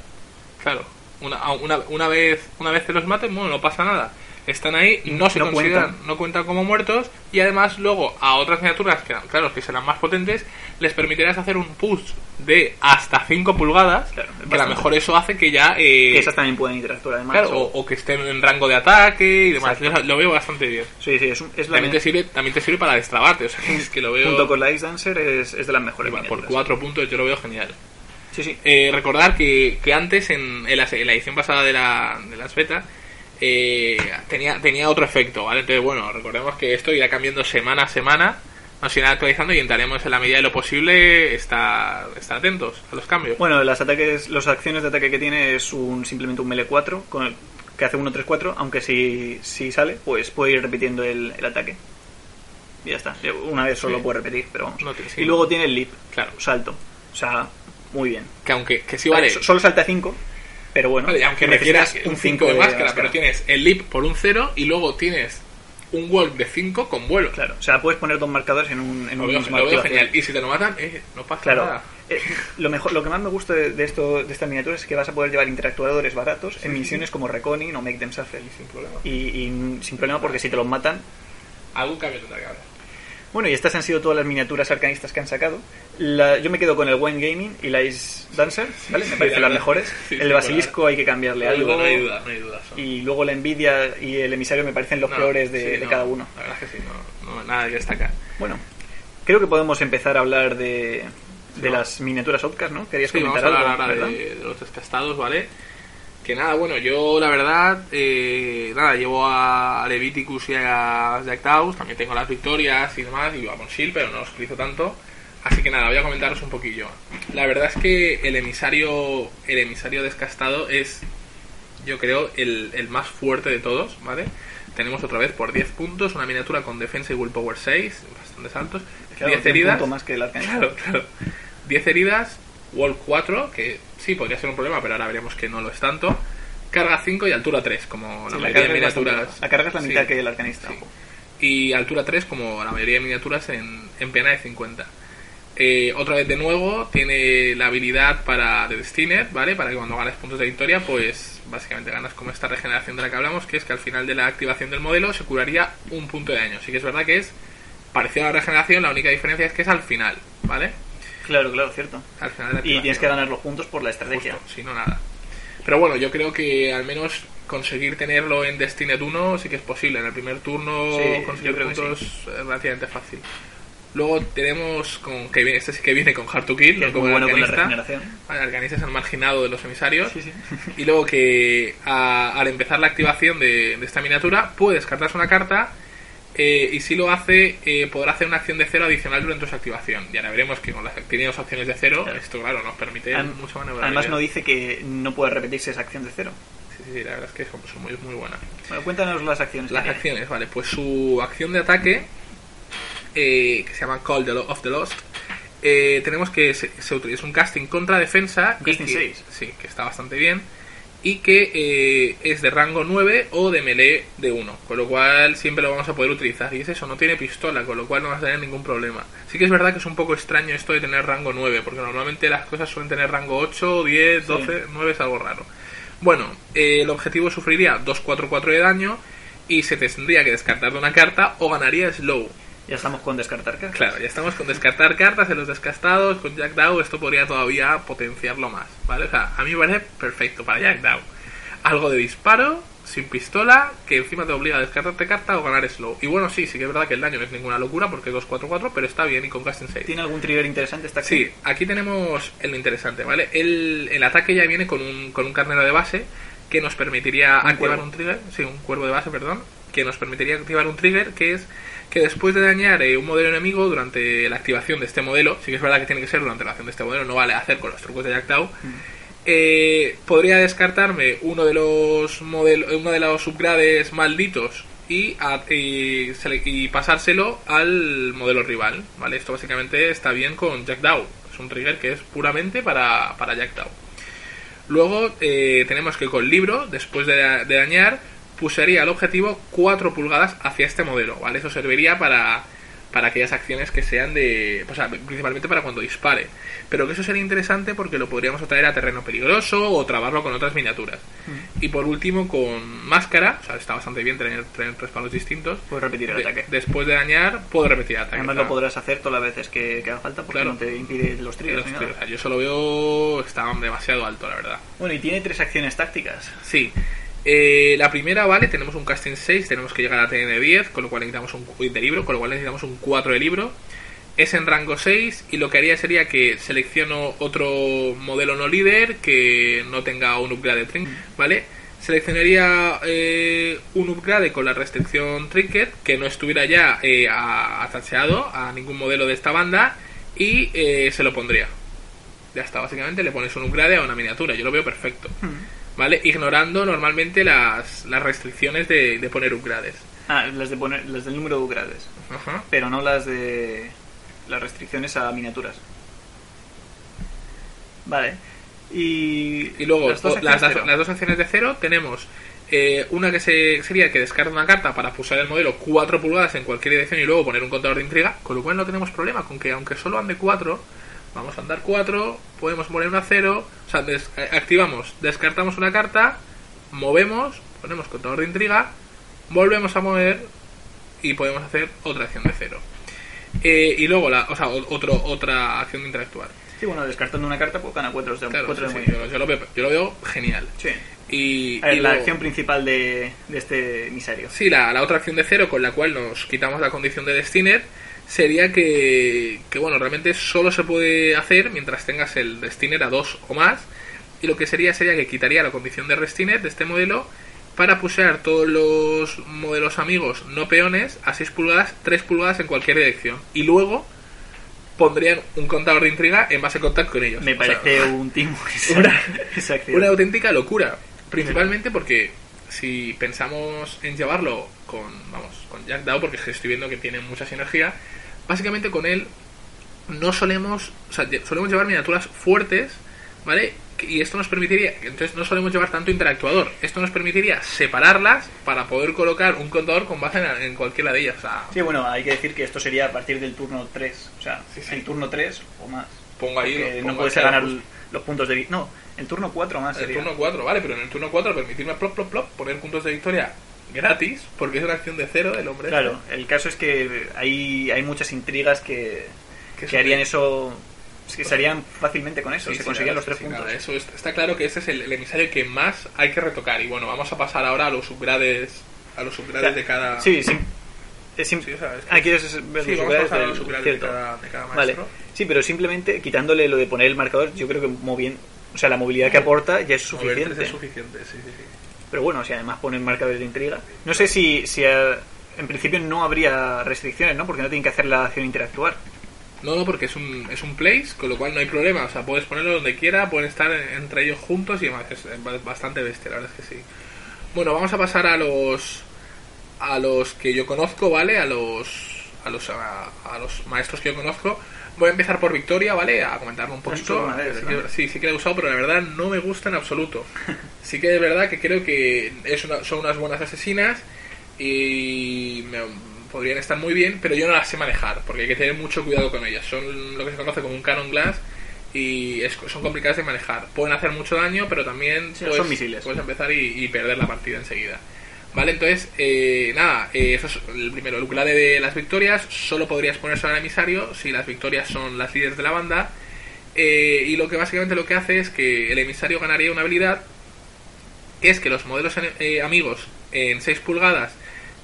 Claro, una, una, una vez una vez que los maten, bueno, no pasa nada. Están ahí, no se No consideran, cuentan. no cuentan como muertos y además luego a otras miniaturas, que claro, que serán más potentes, les permitirás hacer un push de hasta 5 pulgadas, Claro, que a lo mejor eso hace que ya... eh, Que esas también pueden interactuar además. claro, o, o que estén en rango de ataque y demás. Yo lo veo bastante bien. Sí, sí, es, un- es la También te, sirve, también te sirve para destrabarte, o sea, que es que lo veo... junto con la Ice Dancer es, es de las mejores por miniaturas. 4 puntos yo lo veo genial. Sí, sí. Eh, recordar que, que antes, en, en la, en la edición pasada de, la, de las betas, eh, tenía, tenía otro efecto, ¿vale? Entonces, bueno, recordemos que esto irá cambiando semana a semana, nos irá actualizando y intentaremos en la medida de lo posible estar, estar atentos a los cambios. Bueno, las ataques, las acciones de ataque que tiene es un simplemente un melee 4 con el- que hace 1-3-4, aunque si, si sale, pues puede ir repitiendo el, el ataque. Y ya está. Una vez solo Sí. puede repetir, pero vamos. No tiene- sí. y luego tiene el leap, Claro. salto. O sea, muy bien. Que aunque que sí vale, So- Solo salta 5, pero bueno. vale, aunque requieras un 5 de máscara, pero tienes el leap por un 0 y luego tienes un walk de 5 con vuelo. Claro, o sea, puedes poner dos marcadores en un, en Lo veo, lo genial. Y si te lo matan, eh, no pasa Claro. nada. Eh, lo mejor, lo que más me gusta de, de esto, de esta miniatura es que vas a poder llevar interactuadores baratos en misiones como Reconing o Make Them Suffer. Sin problema. Y, y sin problema porque si te los matan. Algún cambio tendrá que haber. Bueno, y estas han sido todas las miniaturas arcanistas que han sacado. La- yo me quedo con el Wine Gaming y la Ice Dancer, ¿vale? Me parecen la las mejores. El basilisco hay que cambiarle algo. no hay duda, no hay duda. Y luego la envidia y el emisario me parecen los No, peores de, sí, de no, cada uno. La verdad es que sí, no, no, nada que destacar. Bueno, creo que podemos empezar a hablar de, de las miniaturas Outcast, ¿no? Querías comentar algo, ahora ¿verdad? de, de los descastados, ¿vale? Que nada, bueno, yo la verdad, eh, nada, llevo a Leviticus y a Jack Daus, también tengo las victorias y demás, y a Shield, pero no los utilizo tanto. Así que nada, voy a comentaros un poquillo. La verdad es que el emisario, el emisario descastado es, yo creo, el, el más fuerte de todos, ¿vale? Tenemos otra vez por 10 puntos, una miniatura con defensa y willpower 6, bastante altos, Claro, 10 tiene un heridas. más que el. Claro, claro. 10 heridas, Wall 4, que sí podría ser un problema, pero ahora veremos que no lo es tanto. Carga 5 y altura 3, como Sí, la la, mayoría de miniaturas. la carga es la Sí, mitad que el arcanista. sí. Y altura 3, como la mayoría de miniaturas en, en pena de 50. Eh, otra vez de nuevo, tiene la habilidad para de Destiner, ¿vale? Para que cuando ganes puntos de victoria, pues básicamente ganas como esta regeneración de la que hablamos, que es que al final de la activación del modelo se curaría un punto de daño. Sí que es verdad que es parecido a la regeneración, la única diferencia es que es al final, ¿vale? Claro, claro, cierto. Al final Y tienes que activación. ganar los puntos por la estrategia. Si no nada. Pero bueno, yo creo que al menos conseguir tenerlo en Destined 1 sí que es posible. En el primer turno Sí, conseguir puntos es relativamente fácil. Luego tenemos con que viene- este sí que viene con Hard to Kill, Que es muy bueno con la regeneración. Es el marginado de los emisarios. Sí, sí. Y luego que a- al empezar la activación de, de esta miniatura puede descartarse una carta eh, y si lo hace eh, podrá hacer una acción de cero adicional durante su activación. Y ahora veremos que con las tiene dos opciones de cero, Claro. esto claro nos permite mucha maniobrabilidad. Además no dice que no puede repetirse esa acción de cero. Sí, sí, la verdad es que son, son muy, muy buenas. Bueno, cuéntanos las acciones. Las acciones, vale, pues su acción de ataque, eh, que se llama Call of the Lost, eh, tenemos que se, se utiliza un casting contra defensa. Un casting que- seis. Sí, que está bastante bien. Y que eh, es de rango 9 o de melee de 1. Con lo cual siempre lo vamos a poder utilizar. Y es eso, no tiene pistola, con lo cual no vas a tener ningún problema. Sí que es verdad que es un poco extraño esto de tener rango 9, porque normalmente las cosas suelen tener rango 8, 10, 12, 9 es algo raro. Bueno, eh, el objetivo sufriría 2-4-4 de daño y se tendría que descartar de una carta o ganaría slow. Ya estamos con descartar cartas. Claro, ya estamos con descartar cartas en los descastados, con Jack Dow esto podría todavía potenciarlo más, ¿vale? O sea, a mí me parece perfecto para Jack Dow. Algo de disparo, sin pistola, que encima te obliga a descartarte carta o ganar slow. Y bueno, sí, sí que es verdad que el daño no es ninguna locura porque es 2-4-4, pero está bien y con casting 6. ¿Tiene algún trigger interesante esta? Sí, aquí tenemos el interesante, ¿vale? El, el ataque ya viene con un, con un carnero de base que nos permitiría Un activar cuervo. un trigger, sí, un cuervo de base, perdón, que nos permitiría activar un trigger que es que después de dañar eh, un modelo enemigo durante la activación de este modelo, sí que es verdad que tiene que ser durante la acción de este modelo, no vale hacer con los trucos de Jack Dow, eh, podría descartarme uno de los modelos, uno de los upgrades malditos y, a- y, pasárselo al modelo rival, ¿vale? Esto básicamente está bien con Jack Dow. Es un trigger que es puramente para, para Jack Dow. Luego eh, tenemos que con libro, después de, de dañar, pusería el objetivo 4 pulgadas hacia este modelo, ¿vale? Eso serviría para para aquellas acciones que sean de. O sea, principalmente para cuando dispare. Pero que eso sería interesante porque lo podríamos atraer a terreno peligroso o trabarlo con otras miniaturas. Mm. Y por último, con máscara, o sea, está bastante bien tener, tener tres palos distintos. Puedes repetir el De- ataque. Después de dañar, puedo repetir el ataque. Además lo podrás hacer todas las veces que, que haga falta porque Claro. no te impide los los nada. tiros. O sea, yo solo veo. Está demasiado alto, la verdad. Bueno, y tiene tres acciones tácticas. Sí. Eh, la primera, vale, tenemos un casting 6, tenemos que llegar a TN 10, con lo cual necesitamos un de libro, con lo cual necesitamos un 4 de libro. Es en rango 6 y lo que haría sería que selecciono otro modelo no líder que no tenga un upgrade trinket, ¿vale? Seleccionaría eh, un upgrade con la restricción trinket que no estuviera ya eh, atacheado a ningún modelo de esta banda y eh, se lo pondría. Ya está, básicamente le pones un upgrade a una miniatura, yo lo veo perfecto. ¿Vale? Ignorando normalmente las, las restricciones de, de poner upgrades. Ah, las, de poner, las del número de upgrades. Ajá. Pero no las de las restricciones a miniaturas. Vale. Y, Y luego, las dos las, acciones las dos acciones de cero tenemos eh, una que se, sería que descarta una carta para pulsar el modelo 4 pulgadas en cualquier dirección y luego poner un contador de intriga, con lo cual no tenemos problema con que aunque solo ande 4, vamos a andar 4, podemos poner una 0, o sea, des- eh, activamos, descartamos una carta, movemos, ponemos contador de intriga, volvemos a mover y podemos hacer otra acción de 0. y luego, la, o sea, otro, otra acción de interactuar. Sí, bueno, descartando una carta, pues gana cuatro de, Claro, cuatro sí, de sí, yo, yo lo veo, yo lo veo genial. Sí. Y, ver, y la luego- acción principal de, de este emisario. Sí, la, la otra acción de cero con la cual nos quitamos la condición de Destiner sería que, que, bueno, realmente solo se puede hacer mientras tengas el Destiner a dos o más. Y lo que sería sería que quitaría la condición de Restiner de este modelo para pusear todos los modelos amigos no peones a 6 pulgadas, 3 pulgadas en cualquier dirección. Y luego pondrían un contador de intriga en base a contacto con ellos. Me O sea, parece un timo una- una auténtica locura. Principalmente porque si pensamos en llevarlo con, vamos, con Jack Dow, porque estoy viendo que tiene mucha sinergia, básicamente con él no solemos, o sea, solemos llevar miniaturas fuertes, ¿vale? Y esto nos permitiría, entonces no solemos llevar tanto interactuador, esto nos permitiría separarlas para poder colocar un contador con base en, en cualquiera de ellas. O sea, Sí, bueno, hay que decir que esto sería a partir del turno 3. O sea, Sí, sí. el turno 3 o más. pongo ahí, pongo no puedes ganar los puntos de... vi- No, el turno 4 más sería. turno 4, vale, pero en el turno 4 permitirme plop, plop, plop, poner puntos de victoria gratis, porque es una acción de cero del hombre. Claro, el caso es que hay, hay muchas intrigas que, Que harían eso... es que se harían fácilmente con eso, Sí, se sí, conseguían los tres sí, puntos. nada, eso está claro que este es el, el emisario que más hay que retocar. Y bueno, vamos a pasar ahora a los upgrades, a los O sea, de cada. Sí, sí. Es sim- Sí, o sea, es que- Ah, ¿quieres ver los a upgrades de cada, de cada Vale, maestro. Sí, pero simplemente quitándole lo de poner el marcador, yo creo que moviendo, o sea, la movilidad que aporta ya es suficiente. es suficiente, sí, sí, sí. Pero bueno, si además ponen marcadores de intriga. No sé si, si eh, en principio no habría restricciones, ¿no? Porque no tienen que hacer la acción interactuar. No, no, porque es un, es un place, con lo cual no hay problema. O sea, puedes ponerlo donde quiera, pueden estar entre ellos juntos y demás. Es es bastante bestia, la verdad es que sí. Bueno, vamos a pasar a los a los que yo conozco, ¿vale? A los a los a, a los maestros que yo conozco. Voy a empezar por Victoria, ¿vale? A comentarlo un Has poquito. sí, sí, sí que la he usado, pero la verdad no me gusta en absoluto. Sí que es verdad que creo que es una- son unas buenas asesinas y me- podrían estar muy bien, pero yo no las sé manejar, porque hay que tener mucho cuidado con ellas. Son lo que se conoce como un canon glass y es- son complicadas de manejar. Pueden hacer mucho daño, pero también Sí, puedes, son misiles. puedes empezar y, y perder la partida enseguida. Vale, entonces, eh, nada, eh, eso es el primero, el ukulele de las victorias, solo podrías ponerse al emisario si las victorias son las líderes de la banda. Eh, y lo que básicamente lo que hace es que el emisario ganaría una habilidad que es que los modelos eh, amigos en 6 pulgadas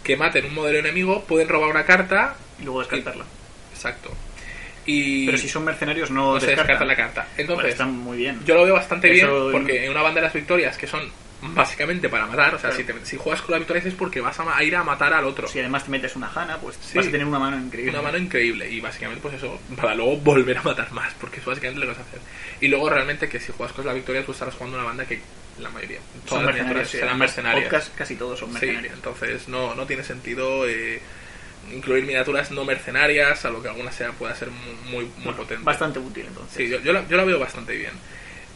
que maten un modelo enemigo pueden robar una carta. Y luego descartarla. Exacto. Y Pero si son mercenarios no, no se descarta la carta. Entonces, está muy bien. yo lo veo bastante Eso- bien porque en una banda de las victorias que son básicamente para matar, o sea, si, te- si juegas con la victoria es porque vas a, ir a matar al otro. Si además te metes una jana, pues Sí. vas a tener una mano increíble. Una mano increíble y básicamente pues eso, para luego volver a matar más, porque es básicamente lo que vas a hacer. Y luego realmente que si juegas con la victoria tú estarás jugando una banda que la mayoría, todas son las mercenarios. sí, serán mercenarias. podcast casi todos son Sí, mercenarios. entonces no, no tiene sentido eh, incluir miniaturas no mercenarias, a lo que alguna sea pueda ser muy, muy, potente. Bastante útil entonces. Sí, yo, yo, la, yo la veo bastante bien.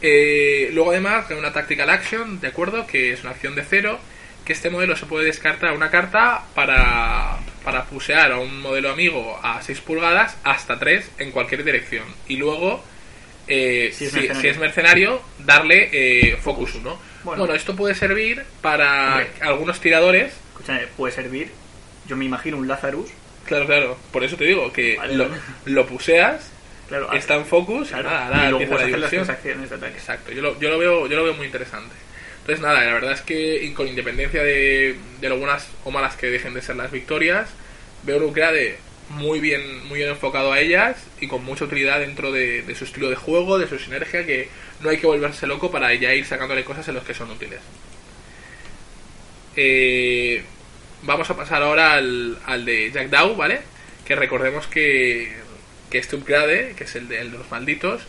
Eh, luego además hay una Tactical Action, ¿de acuerdo? Que es una acción de cero, que este modelo se puede descartar una carta para, para pusear a un modelo amigo a 6 pulgadas hasta 3 en cualquier dirección. Y luego, eh, Si es si es, mercenario. mercenario, darle eh, Focus 1. Bueno. Bueno. esto puede servir para Hombre. algunos tiradores. Escúchame, puede servir. Yo me imagino un Lazarus. Claro, claro, por eso te digo que Vale, lo, vale. lo puseas, Claro, está en Focus, claro, nada, nada, y luego la hacer las transacciones de ataque. Exacto, yo lo, yo lo veo yo lo veo muy interesante. Entonces nada, la verdad es que con independencia de, de lo buenas o malas que dejen de ser las victorias, veo un upgrade muy bien muy bien enfocado a ellas y con mucha utilidad dentro de, de su estilo de juego, de su sinergia, que no hay que volverse loco para ya ir sacándole cosas en los que son útiles. Eh, vamos a pasar ahora al, al de Jack Dow, ¿vale? Que recordemos que, que este upgrade, que es el de, el de los malditos,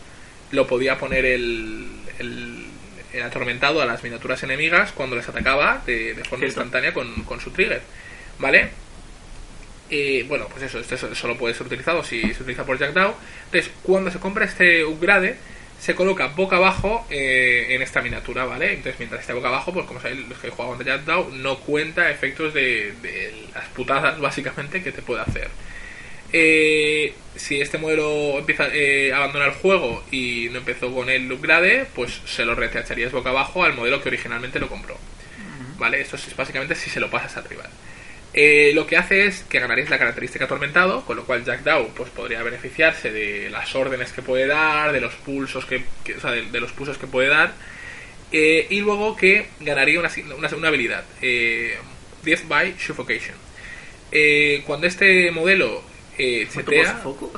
lo podía poner el, el, el atormentado a las miniaturas enemigas cuando les atacaba de, de forma Cierto. instantánea con, con su trigger, ¿vale? Eh, bueno, pues eso, este so- solo puede ser utilizado si se utiliza por Jack Dow. Entonces, cuando se compra este upgrade, se coloca boca abajo eh, en esta miniatura, ¿vale? Entonces, mientras esté boca abajo, pues como sabéis, los que juegan de Jack Dow, no cuenta efectos de, de las putadas, básicamente, que te puede hacer. Eh, si este modelo empieza eh, a abandonar el juego y no empezó con el upgrade, pues se lo reteacharías boca abajo al modelo que originalmente lo compró. ¿Vale? Esto es básicamente si se lo pasas al rival. Eh, lo que hace es que ganaréis la característica atormentado, con lo cual Jack Dow pues, podría beneficiarse de las órdenes que puede dar, de los pulsos que, que- o sea, de, de los pulsos que puede dar, eh, y luego que ganaría una, una, una habilidad, eh, Death by Suffocation. Eh, cuando este modelo eh, ¿Cuánto chetea, foco?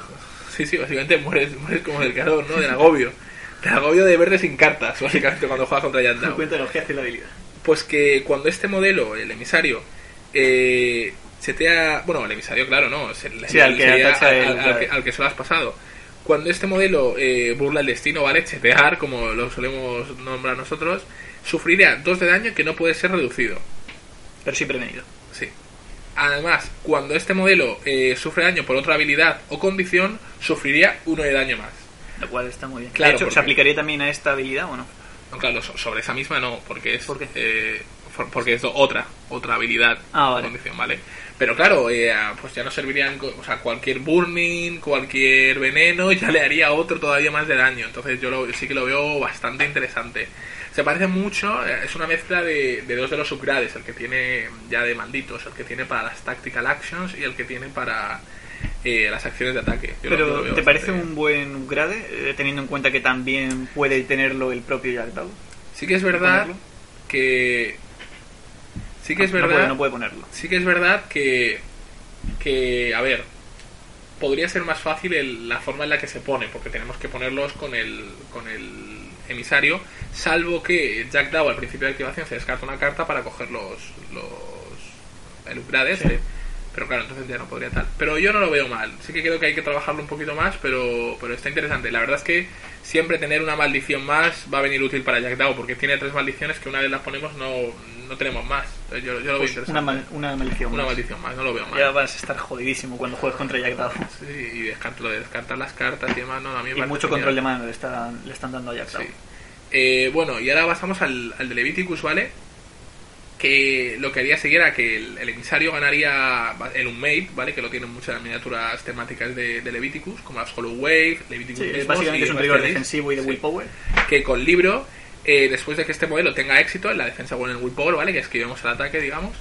Sí, sí, básicamente mueres, mueres como del calor, ¿no? Del agobio. Del agobio de verde sin cartas, básicamente, cuando juegas contra Dow. Cuéntanos qué hace la habilidad. Pues que cuando este modelo, el emisario, eh, setea. Bueno, el emisario, claro, no. se- Sí, al que al, al- al que, se lo has pasado. Cuando este modelo eh, burla el destino, ¿vale? Chetear, como lo solemos nombrar nosotros, sufriría 2 de daño que no puede ser reducido. Pero sí prevenido. Además, cuando este modelo eh, sufre daño por otra habilidad o condición, sufriría 1 de daño más. Lo cual está muy bien. Claro, de hecho, porque- ¿se aplicaría también a esta habilidad o no? No, claro, so- sobre esa misma no, porque es eh, porque es otra otra habilidad Ah, o condición, ¿vale? Pero claro, eh, pues ya no servirían, o sea, cualquier burning, cualquier veneno, ya le haría otro todavía más de daño. Entonces yo lo- sí que lo veo bastante interesante. Se parece mucho, eh, es una mezcla de, de dos de los upgrades, el que tiene ya de malditos, el que tiene para las tactical actions y el que tiene para eh, las acciones de ataque. Yo lo- yo lo Pero, ¿te parece un buen upgrade? eh, teniendo en cuenta que también puede tenerlo el propio Dow. Sí que es verdad ponerlo? que... Sí que es No verdad... puede, no puede ponerlo. sí que es verdad que, que a ver, podría ser más fácil el- la forma en la que se pone, porque tenemos que ponerlos con el, con el emisario, salvo que Jack Dow al principio de activación se descarta una carta para coger los, los el upgrade este. Pero claro, entonces ya no podría tal. Pero yo no lo veo mal. Sí que creo que hay que trabajarlo un poquito más, pero, pero está interesante. La verdad es que siempre tener una maldición más va a venir útil para Jack Dow, porque tiene tres maldiciones que una vez las ponemos no, no tenemos más. Yo, yo lo veo Pues interesante. una, mal- una maldición Una más. maldición más, no lo veo mal. Ya vas a estar jodidísimo cuando juegues contra Jack Dow. Sí, y descarto, lo de descartar las cartas y demás, no, a mí me Y mucho control de mano le, está- le están dando a Jack Dow. Sí. Eh, bueno, y ahora pasamos al, al de Leviticus, ¿vale? Que lo que haría seguir era que el, el emisario ganaría el Unmade, ¿vale? Que lo tienen muchas miniaturas temáticas de, de Leviticus, como las Hollow Wave, Leviticus Sí, mismos básicamente es un rigor defensivo y de Sí. willpower. Que con libro, eh, después de que este modelo tenga éxito en la defensa o en el willpower, ¿vale? Que esquivemos el ataque, digamos.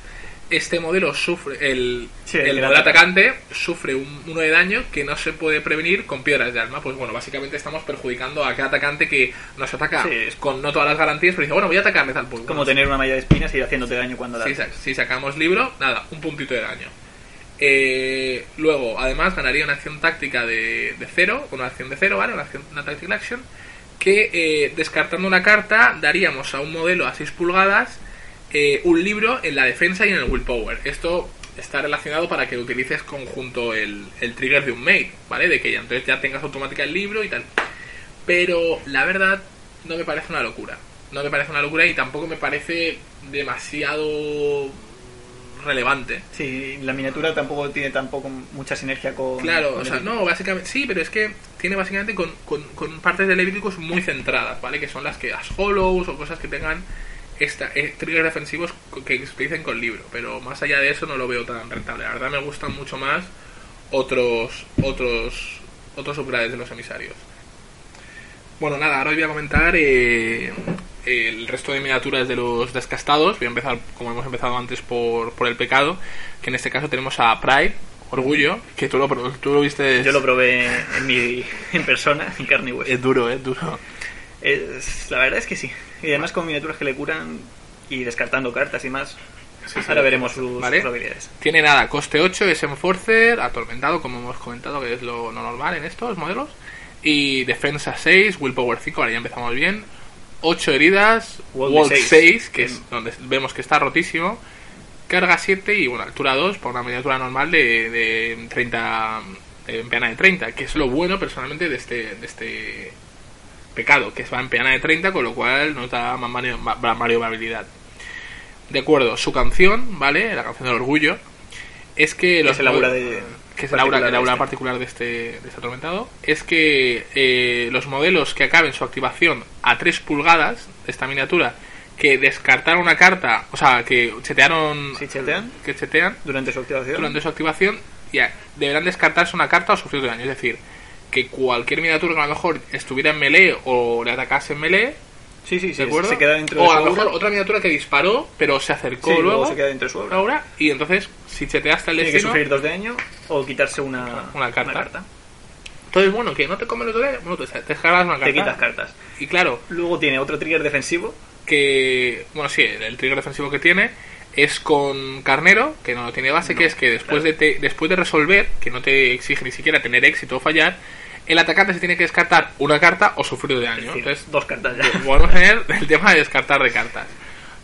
Este modelo sufre, el, Sí, el el modelo ataque. atacante sufre un, uno de daño que no se puede prevenir con piedras de alma. Pues bueno, básicamente estamos perjudicando a aquel atacante que nos ataca Sí, con no todas las garantías, pero dice, bueno, voy a atacarme tal. Pues, Como bueno, tener una malla de espinas y ir haciéndote daño cuando la si sacamos libro, nada, un puntito de daño. Eh, luego, además, ganaría una acción táctica de, de cero, una acción de cero, ¿vale? Una, acción, una tactical action, que eh, descartando una carta, daríamos a un modelo a 6 pulgadas eh, un libro en la defensa y en el willpower. Esto está relacionado para que utilices conjunto el, el trigger de un mate, ¿vale? De que ya, entonces ya tengas automática el libro y tal. Pero la verdad no me parece una locura. No me parece una locura y tampoco me parece demasiado relevante. Sí, la miniatura tampoco tiene tampoco mucha sinergia con. Claro, con o sea, no, básicamente, sí, pero es que tiene básicamente con, con, con partes de Leviticus muy centradas, ¿vale? Que son las que las hollows o cosas que tengan esta, eh, triggers defensivos que utilicen con libro, pero más allá de eso no lo veo tan rentable. La verdad me gustan mucho más otros otros otros upgrades de los emisarios. Bueno, nada, ahora os voy a comentar eh, el resto de miniaturas de los descastados. Voy a empezar, como hemos empezado antes, por, por el pecado, que en este caso tenemos a Pride, Orgullo, que tú lo, tú lo viste... Yo lo probé en, mi, en persona, en carne y hueso. Es duro, es duro. Es- la verdad es que sí. Y además con miniaturas que le curan y descartando cartas y más. Sí, sí. Ahora veremos sus, Vale. sus habilidades. Tiene nada, coste 8, es Enforcer, atormentado, como hemos comentado, que es lo, lo normal en estos modelos. Y defensa 6, Willpower 5, ahora ya empezamos bien. 8 heridas, Wall Wall, de 6, seis. que es donde vemos que está rotísimo. Carga 7 y bueno, altura 2 para una miniatura normal de, de 30, de en peana de 30, que es lo bueno personalmente de este, de este pecado, que va en peana de 30, con lo cual nos da más mario- ma- maniobrabilidad. De acuerdo, su canción, ¿vale? La canción del orgullo, es que los es el aura mod- de. que es el aura, el aura este. particular de este, de este atormentado, es que eh, los modelos que acaben su activación a 3 pulgadas de esta miniatura, que descartaron una carta, o sea, que chetearon, Si chetean. que chetean Durante su activación. durante su activación, ya deberán descartarse una carta o sufrir daño. Es decir, que cualquier miniatura que a lo mejor estuviera en melee o le atacase en melee, Sí, sí. ¿de? Se queda dentro o de a lo mejor otra miniatura que disparó, pero se acercó Sí, luego se queda dentro de su aura. ahora, y entonces, si cheteaste el Tiene que sufrir dos de daño o quitarse una, Una carta. entonces, bueno, que no te comen los dedos, bueno, te, te descargas una carta. Te quitas cartas. Y claro, Luego tiene otro trigger defensivo. que, bueno, sí, el trigger defensivo que tiene es con Carnero, que no lo tiene base, No, que es que después, claro. de te- después de resolver, que no te exige ni siquiera tener éxito o fallar, el atacante se tiene que descartar una carta o sufrir de daño. Entonces, dos cartas ya. podemos tener el tema de descartar de cartas.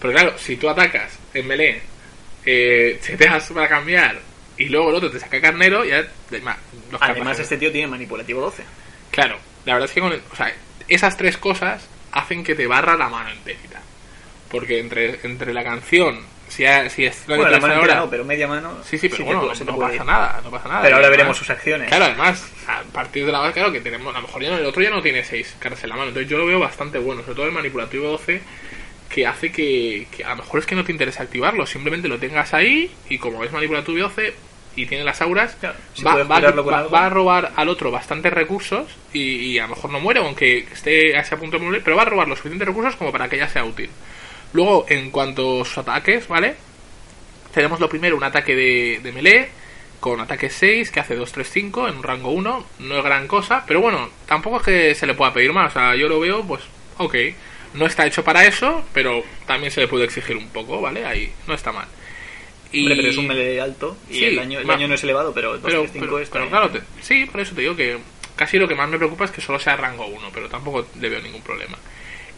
Pero claro, si tú atacas en melee, eh, cheteas para cambiar y luego el otro te saca carnero, ya. los Además, este tío tiene manipulativo 12. Claro, la verdad es que con el- o sea, esas tres cosas hacen que te barra la mano enterita. Porque entre, entre la canción, si, ha- si es Bueno, la mano ahora, entera no, pero media mano. Sí, sí, pero bueno, no, no pasa ir. nada, no pasa nada. Pero ahora además- veremos sus acciones. Claro, además, a partir de la base, claro, que tenemos, a lo mejor ya no, el otro ya no tiene 6 cartas en la mano, entonces yo lo veo bastante bueno, sobre todo el manipulativo 12, que hace que, que a lo mejor es que no te interesa activarlo, simplemente lo tengas ahí y como es manipulativo 12 y tiene las auras, Claro, si va, va- va a robar al otro bastantes recursos y, y a lo mejor no muere, aunque esté a ese punto de morir, pero va a robar los suficientes recursos como para que ya sea útil. Luego, en cuanto a sus ataques, ¿vale? Tenemos lo primero, un ataque de, de melee con ataque 6 que hace 2-3-5 en un rango 1. No es gran cosa, pero bueno, tampoco es que se le pueda pedir más. O sea, yo lo veo, pues, ok. No está hecho para eso, pero también se le puede exigir un poco, ¿vale? Ahí no está mal. Y... Hombre, pero es un melee alto y Sí, el daño, el daño no es elevado, pero 2, pero, 3, 5 pero- claro, te- sí, por eso te digo que casi lo que más me preocupa es que solo sea rango 1, pero tampoco le veo ningún problema.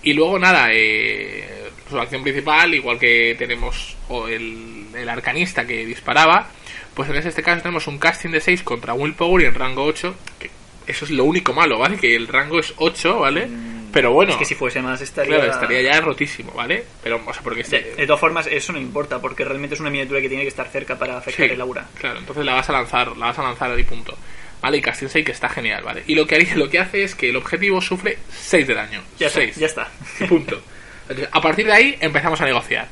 Y luego nada, eh, su acción principal, igual que tenemos el, el arcanista que disparaba, pues en este caso tenemos un casting de 6 contra Willpower y en rango 8, que eso es lo único malo, ¿vale? Que el rango es 8, ¿vale? Pero bueno, Mm, Es que si fuese más estaría... claro, estaría ya rotísimo, ¿vale? Pero, o sea, porque De, este- de todas formas, eso no importa, porque realmente es una miniatura que tiene que estar cerca para afectar Sí, el aura. Claro, entonces la vas a lanzar, la vas a lanzar ahí punto. Vale, y Casting 6 que está genial, ¿vale? Y lo que, haría- lo que hace es que el objetivo sufre 6 de daño. Ya está, 6. ya está. Punto. A partir de ahí empezamos a negociar.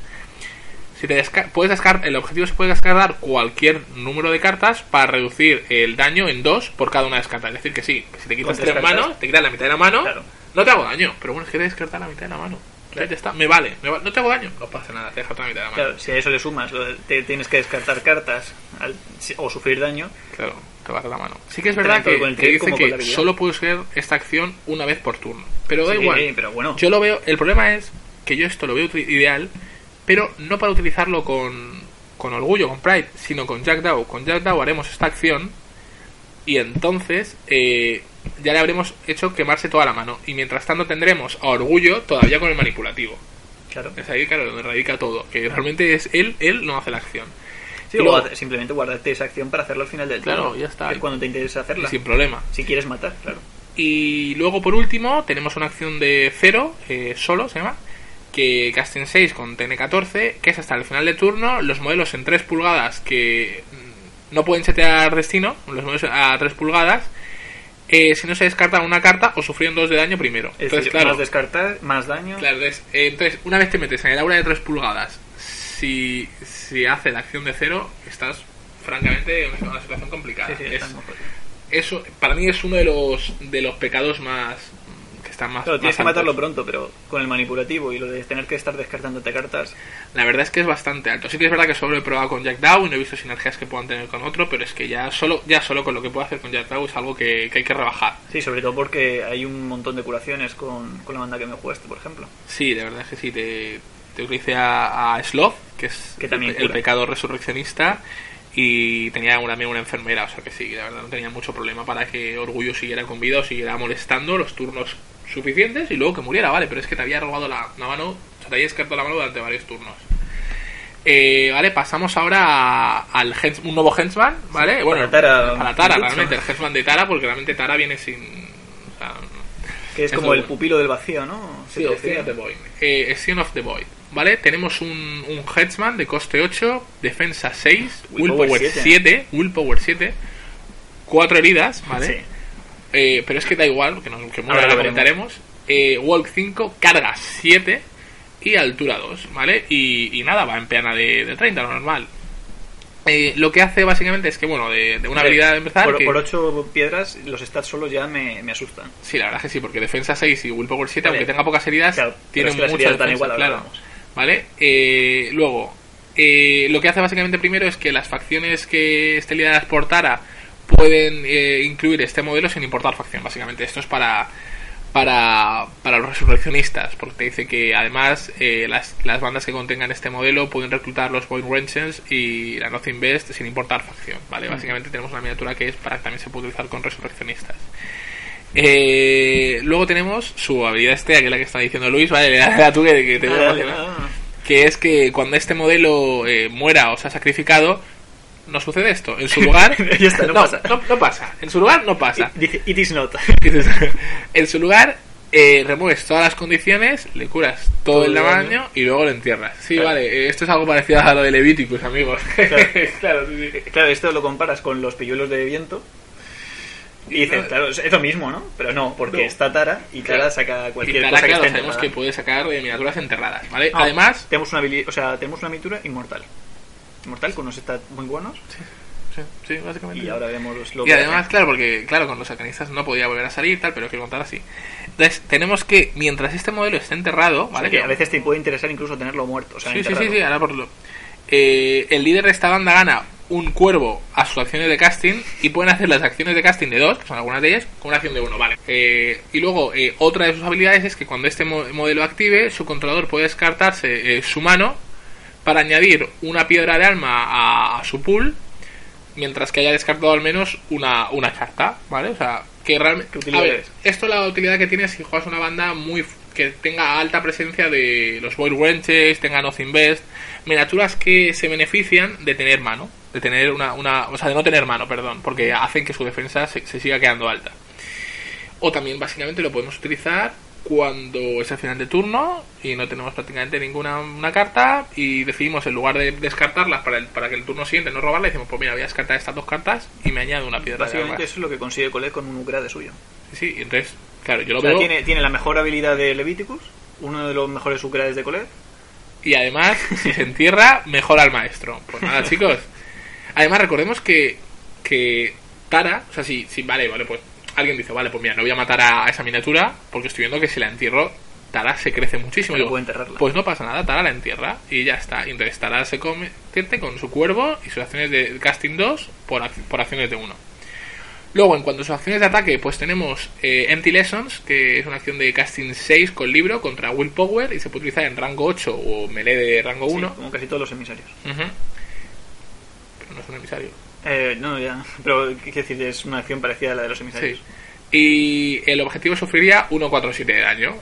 Si te desca- puedes descartar, el objetivo se puede descartar cualquier número de cartas para reducir el daño en 2 por cada una descarta. Es decir, que sí, que si te quitas tres cartas. manos, te quitas la mitad de la mano, Claro. no te hago daño. Pero bueno, es que te descartar la mitad de la mano. Ya está, me vale, me no te hago daño, no pasa nada, te dejo la mitad de la mano. Claro, si a eso le sumas, lo de- te tienes que descartar cartas al- o sufrir daño, Claro, te va a dar la mano. Sí que es verdad que, con el que trigger dice que solo puede ser esta acción una vez por turno. Pero da Sí, igual. pero bueno. Yo lo veo. El problema es que yo esto lo veo ideal, pero no para utilizarlo con, con orgullo, con Pride, sino con Jack Dow. Con Jack Dow haremos esta acción y entonces eh, ya le habremos hecho quemarse toda la mano. Y mientras tanto tendremos a orgullo todavía con el manipulativo. claro. Es ahí, claro, donde radica todo. Que realmente es él, él no hace la acción. Sí, o luego- simplemente guardarte esa acción para hacerlo al final del Claro, turno. ya está. Que es cuando te interesa hacerla. Sin problema. Si quieres matar, claro. Y luego, por último, tenemos una acción de cero, eh, solo se llama, que Casting 6 con TN14, que es hasta el final de turno, los modelos en 3 pulgadas que mm, no pueden setear destino, los modelos a 3 pulgadas, eh, si no se descarta una carta o sufrieron 2 de daño primero. Es Entonces, decir, claro, más descartar, más daño. Claro, entonces, eh, entonces, una vez te metes en el aura de 3 pulgadas, si, si hace la acción de 0, estás francamente en una situación complicada. Sí, sí, Es- eso, para mí es uno de los, de los pecados más que están más. Claro, tienes más que matarlo altos. pronto, pero con el manipulativo y lo de tener que estar descartándote cartas. La verdad es que es bastante alto. Sí que es verdad que solo he probado con Jack Dow y no he visto sinergias que puedan tener con otro, pero es que ya solo, ya solo con lo que puedo hacer con Jack Dow es algo que, que hay que rebajar. Sí, sobre todo porque hay un montón de curaciones con, con la banda que me jugaste, por ejemplo. Sí, de verdad es que sí. Te, te utilicé a, a Sloth, que es Que también el, el pecado resurreccionista, y tenía una- también una enfermera, o sea que sí, la verdad no tenía mucho problema para que Orgullo siguiera con vida o siguiera molestando los turnos suficientes y luego que muriera, vale, pero es que te había robado la, la mano, o sea, te había descartado la mano durante varios turnos. Eh, vale, pasamos ahora a- al hens- un nuevo Hensman, ¿vale? bueno, Tara, para Tara, realmente, el Hensman de Tara, porque realmente Tara viene sin... o sea, Que es Es como el bueno. pupilo del vacío, ¿no? Sí, of the Void. Eh, of the Void. ¿Vale? Tenemos un, un Headsman de coste 8, defensa 6, Willpower Willpower 7. 7, Willpower 7, 4 heridas, ¿vale? Sí. Eh, pero es que da igual, que, nos, que Ahora lo comentaremos. Eh, Walk 5, carga 7 y altura 2, ¿vale? Y, y nada, va en peana de, de 30, lo normal. Eh, lo que hace básicamente es que, bueno, de, de una Sí, habilidad de empezar. Por, que- por ocho piedras, los stats solos ya me, me asustan. Sí, la verdad es que sí, porque defensa 6 y Willpower 7, Vale. aunque tenga pocas heridas, Claro, tiene pero es que las mucha heridas dan defensa, igual, claro. vamos. ¿Vale? Eh, luego, eh, lo que hace básicamente primero es que las facciones que estén lideradas por Tara pueden eh, incluir este modelo sin importar facción, básicamente. Esto es para para, para los resurreccionistas, porque te dice que además eh, las, las bandas que contengan este modelo pueden reclutar los Void Wrenches y la Nothing Best sin importar facción, ¿vale? Básicamente tenemos una miniatura que es para que también se puede utilizar con resurreccionistas. Eh, luego tenemos su habilidad estrella, que es la que está diciendo Luis, ¿vale? Le da tú que, que te veo Dale, emocionado. ah. Que es que cuando este modelo eh, muera o se ha sacrificado, no sucede esto. En su lugar, está, no pasa. No, no pasa. En su lugar no pasa. Dice, it is not. En su lugar, eh, remueves todas las condiciones, le curas todo, Todo el daño, y luego lo entierras. Sí, Claro. vale, eh, esto es algo parecido a lo de Leviticus, amigos. Claro. claro, sí, sí. Claro, esto lo comparas con los pilluelos de viento. Y dices, No. claro, es lo mismo, ¿no? Pero no, porque No. está Tara y Tara Claro. saca Y cualquier Tara, cosa que esté sabemos enterrada. que puede sacar de miniaturas enterradas, ¿vale? Ah, Además, tenemos una o sea, tenemos una miniatura inmortal. Inmortal con unos stats muy buenos sí, sí, básicamente. y ahora veremos lo Y que además, claro, porque claro, con los sacanistas no podía volver a salir, tal, pero quiero contar así. Entonces, tenemos que, mientras este modelo esté enterrado, O sea, ¿vale? que Que- a veces te puede interesar incluso tenerlo muerto, o sea, sí, sí, sí, sí, ahora por lo. Eh, el líder de esta banda gana un cuervo a sus acciones de casting y pueden hacer las acciones de casting de dos, que son algunas de ellas, con una acción de uno, vale. Eh, y luego, eh, otra de sus habilidades es que cuando este mo- modelo active, su controlador puede descartarse eh, su mano para añadir una piedra de alma a, a su pool, mientras que haya descartado al menos una, una carta, ¿vale? O sea, que realmente... ¿Qué A ver, esto la utilidad que tiene es si juegas una banda muy que tenga alta presencia de los Void Wrenches, tenga Nothing Best, miniaturas que se benefician de tener mano, de tener una, una o sea, de no tener mano, perdón, porque hacen que su defensa se, se siga quedando alta. O también básicamente lo podemos utilizar cuando es el final de turno y no tenemos prácticamente ninguna una carta y decidimos en lugar de descartarlas para, el, para que el turno siguiente no robarla, decimos pues mira voy a descartar estas dos cartas y me añado una piedra de Básicamente eso es lo que consigue Colette con un upgrade suyo. Sí, sí, y entonces, claro, yo lo O sea, veo tiene, tiene la mejor habilidad de Leviticus, uno de los mejores upgrades de Colette. y además si se entierra mejora al maestro. Pues nada, chicos. Además recordemos que que Tara, o sea, si, si vale, vale, pues alguien dice, vale, pues mira, no voy a matar a esa miniatura porque estoy viendo que si la entierro Tara se crece muchísimo. Digo. Pues no pasa nada, Tara la entierra y ya está. Y entonces Tara se convierte con su cuervo y sus acciones de casting 2 por, por acciones de 1. Luego, en cuanto a sus acciones de ataque, pues tenemos eh, Empty Lessons, que es una acción de casting 6 con libro contra Willpower y se puede utilizar en rango 8 o melee de rango Sí, 1. como casi todos los emisarios. Pero no es un emisario. Eh, no, ya. Pero, quiero decir, es una acción parecida a la de los emisarios. Sí. Y el objetivo sufriría 1,47 de daño.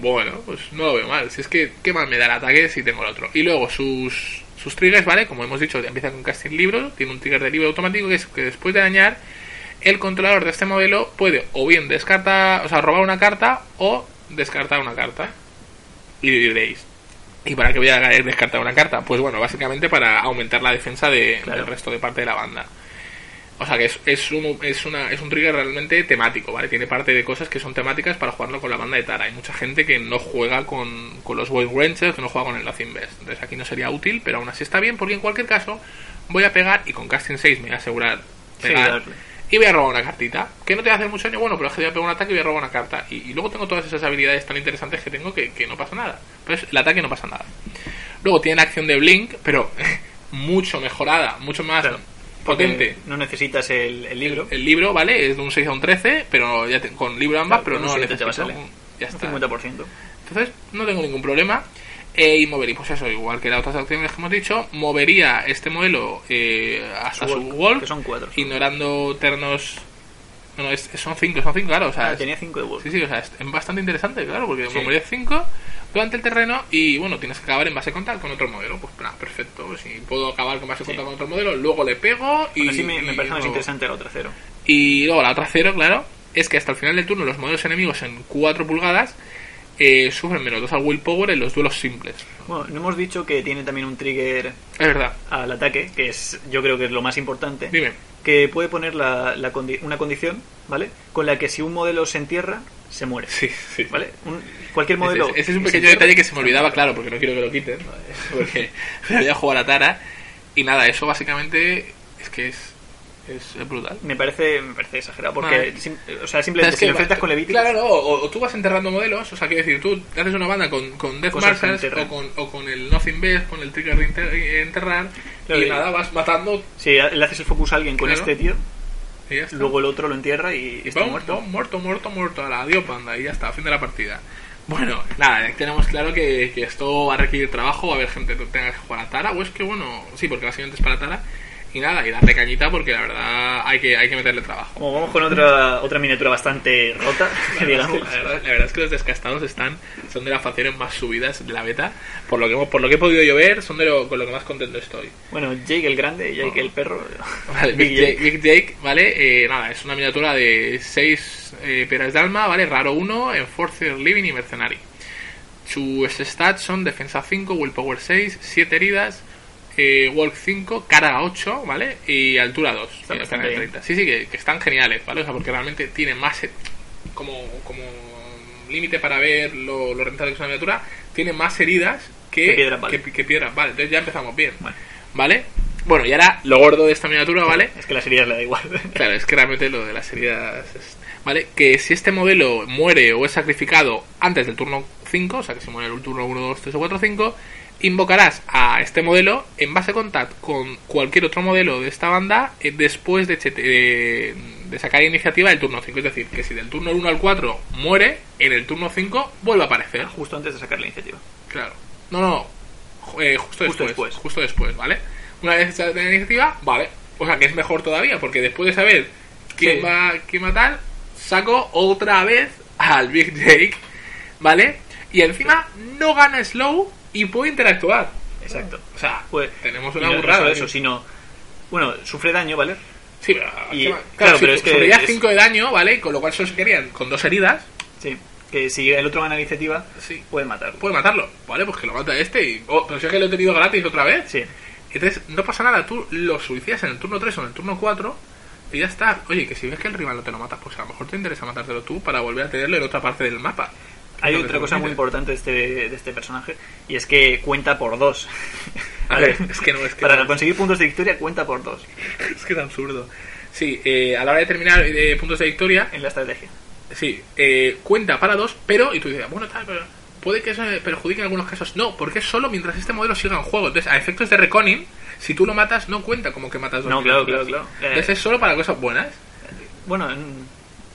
Bueno, pues no lo veo mal. Si es que, ¿qué más me da el ataque si tengo el otro? Y luego sus, sus triggers, ¿vale? Como hemos dicho, empieza con casting libro. Tiene un trigger de libro automático que es que después de dañar, el controlador de este modelo puede o bien descartar, o sea, robar una carta o descartar una carta. Y diréis, ¿Y para qué voy a descartar una carta? Pues bueno, básicamente para aumentar la defensa de, Claro. del resto de parte de la banda. O sea que es, es, un, es, una, es un trigger realmente temático, ¿vale? Tiene parte de cosas que son temáticas para jugarlo con la banda de Tara. Hay mucha gente que no juega con, con los Wild Rangers, que no juega con el Nothing Best. Entonces aquí no sería útil, pero aún así está bien porque en cualquier caso voy a pegar y con Casting 6 me voy a asegurar pegar. Y voy a robar una cartita. Que no te va a hacer mucho daño, bueno, pero es que voy a pegar un ataque y voy a robar una carta. Y, y luego tengo todas esas habilidades tan interesantes que tengo que, que no pasa nada. Pues el ataque no pasa nada. Luego tiene acción de Blink, pero mucho mejorada, mucho más Claro. potente. No necesitas el, el libro. El libro, ¿vale? Es de un 6 a un 13, pero ya te- con libro ambas, Claro, pero no un un- Ya Un está. 50%. Entonces, no tengo ningún problema. Eh, y movería, pues eso, igual que las otras opciones que hemos dicho, movería este modelo eh, a su, A su wall, que son cuatro. ignorando ternos. No, no, es- son cinco, son cinco, claro. O sea, Ah, es- tenía 5 de Wolf. Sí, sí, o sea, es bastante interesante, claro, porque Sí. moverías 5 durante el terreno y bueno, tienes que acabar en base contact con otro modelo. Pues nada, perfecto. Si puedo acabar con base contact con otro modelo, luego le pego y. Así me, parece más interesante la otra cero. Y luego la otra cero, claro, es que hasta el final del turno los modelos enemigos en 4 pulgadas eh, sufren menos 2 al willpower en los duelos simples. Bueno, no hemos dicho que tiene también un trigger Es verdad. al ataque, que es yo creo que es lo más importante. Dime. Que puede poner la, la condi- una condición, ¿vale? Con la que si un modelo se entierra, se muere. Sí, sí. ¿Vale? Un- cualquier Ese, modelo. ese es un pequeño entierra, detalle que se me olvidaba, claro, porque no quiero que lo quiten. Porque voy a jugar a Tara. Y nada, eso básicamente es que es, es brutal. Me parece, me parece exagerado, porque sim- o sea, simplemente Es si lo enfrentas con Leviticus, Claro, no, o, o tú vas enterrando modelos, o sea, quiero decir, tú haces una banda con, con Death Marshals o con, o con el Nothing Best, con el trigger de enter- enterrar, Claro, y y- nada, vas matando si le haces el focus a alguien con Claro. este tío, luego el otro lo entierra y está Bom, muerto. bom, muerto, muerto, muerto. A la adiós, panda. Y ya está, fin de la partida. Bueno, nada, tenemos claro que, que esto va a requerir trabajo, va a haber gente que tenga que jugar a Tara, o es que bueno, sí, porque básicamente es para Tara. Y nada, y darle cañita porque la verdad hay que, hay que meterle trabajo. Como vamos con otra otra miniatura bastante rota, La verdad, digamos. es que, la, verdad, la verdad es que los descastados están son de las facciones más subidas de la beta. Por lo que, por lo que he podido yo ver, son de lo, con lo que más contento estoy. Bueno, Jake el grande, Jake el perro. Vale, Big Jake, Big Jake, ¿vale? Eh, nada, es una miniatura de 6 eh, piedras de alma, ¿vale? Raro 1, Enforcer Living y Mercenary. Sus stats son defensa 5, willpower 6, 7 heridas, eh, walk 5, carga 8, ¿vale? Y altura 2, Está que bastante están en 30. Sí, sí, que, que están geniales, ¿vale? O sea, porque realmente tienen más eh, como, como límite para ver lo, lo rentable que es una miniatura, tiene más heridas que, piedras, vale. que- que piedras, vale. Entonces ya empezamos bien, Vale. ¿vale? Bueno, y ahora lo gordo de esta miniatura, ¿vale? Es que las heridas le da igual. Claro, es que realmente lo de las heridas es... ¿Vale? Que si este modelo muere o es sacrificado antes del turno 5, o sea que si muere el turno 1, 2, 3 o 4, 5, invocarás a este modelo en base contact con cualquier otro modelo de esta banda eh, después de, chete- de, de sacar iniciativa del turno 5. Es decir, que si del turno 1 al 4 muere, en el turno 5 vuelve a aparecer. Justo antes de sacar la iniciativa. Claro. No, no, eh, justo, Justo después, después. Justo después, ¿vale? Una vez hecha la iniciativa, vale. O sea que es mejor todavía, porque después de saber quién Sí. va quién matar, saco otra vez al Big Jake, ¿vale? Y encima no gana slow y puede interactuar. Exacto. O sea, Pues, tenemos una burrada. eso, sino. Bueno, sufre daño, ¿vale? Sí, pero, Y- encima- claro, si pero es que sufriría es- 5 de daño, ¿vale? Con lo cual solo se quedarían con dos heridas. Sí. Que si el otro gana iniciativa, Sí. puede matarlo. Puede matarlo, ¿vale? Pues que lo mata este y... Oh, pero si es que lo he tenido gratis otra vez. Sí. Entonces, no pasa nada, tú lo suicidas en el turno 3 o en el turno 4 y ya está. Oye, que si ves que el rival no te lo mata, pues a lo mejor te interesa matártelo tú para volver a tenerlo en otra parte del mapa. Hay que otra cosa muy importante de este, de este personaje y es que cuenta por dos. A ver, es que no, es que Para no. conseguir puntos de victoria cuenta por dos Es que es absurdo. Sí, eh, a la hora de terminar eh, puntos de victoria, en la estrategia. sí, eh, cuenta para dos, pero, y tú dices, bueno, tal, pero puede que eso perjudique en algunos casos. No, porque es solo mientras este modelo siga en juego. Entonces, a efectos de reconning, si tú lo matas, no cuenta como que matas dos No, claro, claro, claro. Entonces es solo para cosas buenas. Bueno, en-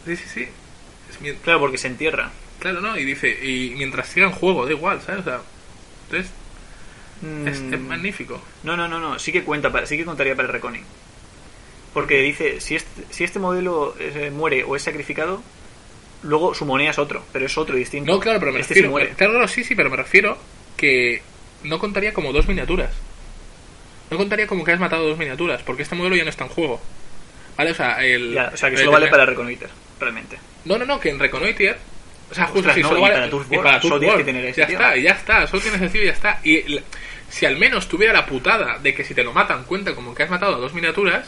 Sí, sí, sí. Es claro, porque se entierra. Claro, ¿no? Y dice, y mientras siga en juego, da igual, ¿sabes? O sea, entonces es, es Mm, magnífico. No, no, no, no. Sí que cuenta, para, sí que contaría para el reconning. Porque dice, si este, si este modelo eh, muere o es sacrificado, luego su moneda es otro, pero es otro distinto. No, claro, pero me este refiero. muere. Claro, sí, sí, pero me refiero que no contaría como dos miniaturas. No contaría como que has matado dos miniaturas, porque este modelo ya no está en juego. ¿Vale? O sea, el. Ya, o sea, que solo vale para reconnoiter, realmente. No, no, no, que en Reconnoiter. O sea, justo sí, no, solo y para solo que tener Ya tío. está, ya está, solo tienes sencillo y ya está. Y si al menos tuviera la putada de que si te lo matan cuenta como que has matado a dos miniaturas,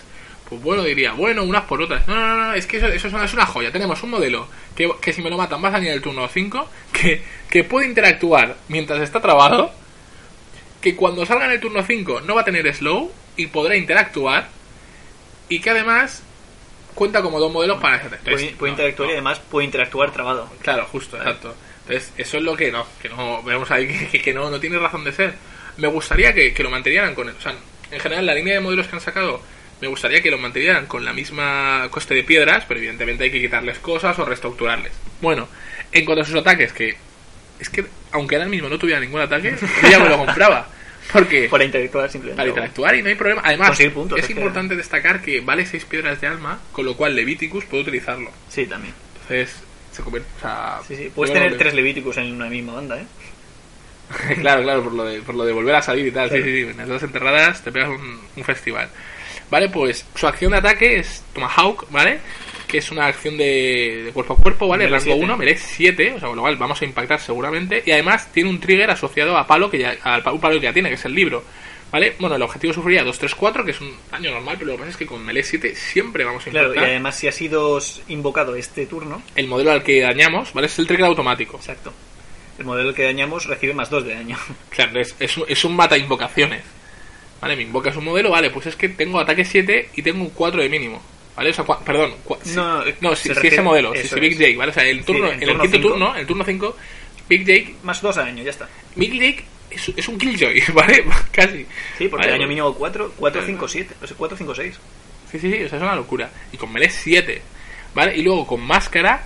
pues bueno, diría, bueno, unas por otras. No, no, no, no, es que eso, eso es, una, es una joya. Tenemos un modelo que, que si me lo matan vas a el turno 5, que, que puede interactuar mientras está trabado, que cuando salga en el turno 5 no va a tener slow y podrá interactuar, y que además cuenta como dos modelos para ese test. Puede, puede No, interactuar no. y además puede interactuar trabado. Claro, justo, exacto. Entonces, eso es lo que no, que no, vemos ahí que, que- que no, no tiene razón de ser. Me gustaría que, que lo mantuvieran con, o sea, en general la línea de modelos que han sacado, me gustaría que lo mantuvieran con la misma coste de piedras, pero evidentemente hay que quitarles cosas o reestructurarles. Bueno, en cuanto a sus ataques, que es que aunque ahora mismo no tuviera ningún ataque, yo ya me lo compraba. Porque Para interactuar simplemente. para interactuar y no hay problema. Además, puntos, es es que- importante destacar que vale 6 piedras de alma, con lo cual Leviticus puede utilizarlo. Sí, también. Entonces, se convierte. O sea, Sí, sí. Puedes tener lo- tres Levíticos en una misma banda, ¿eh? claro, claro, por lo, de, por lo de volver a salir y tal. Claro. Sí, sí, sí. En las dos enterradas te pegas un, un festival. Vale, pues su acción de ataque es Tomahawk, ¿vale? Que es una acción de, de cuerpo a cuerpo, ¿vale? Rango siete. 1, merece 7, o sea, con lo cual vamos a impactar seguramente. Y además tiene un trigger asociado a palo que ya, al pa- un palo que ya tiene, que es el libro. ¿Vale? Bueno, el objetivo sufriría 2, 3, 4, que es un daño normal, pero lo que pasa es que con melee 7 siempre vamos a impactar. Claro, y además si ha sido invocado este turno, El modelo al que dañamos, ¿vale? Es el trigger automático. exacto. El modelo que dañamos recibe más 2 de daño. Claro, es, es, un- es un mata invocaciones. Vale, me invocas un modelo, vale, pues es que tengo ataque 7 y tengo un 4 de mínimo. ¿Vale? O sea, cua- perdón. cua- si- No, no, se si, si ese modelo, si, si Big es. Jake, ¿vale? O sea, el turno, en en, el quinto turno, el turno 5, Big Jake, más 2 de daño, ya está. Big Jake es, es un Killjoy, ¿vale? Casi. Sí, porque Vale, daño pues- mínimo 4, 4, 5, 7. O sea, 4, 5, 6. Sí, sí, sí, o sea, es una locura. Y con melee 7, ¿vale? Y luego con máscara, eh,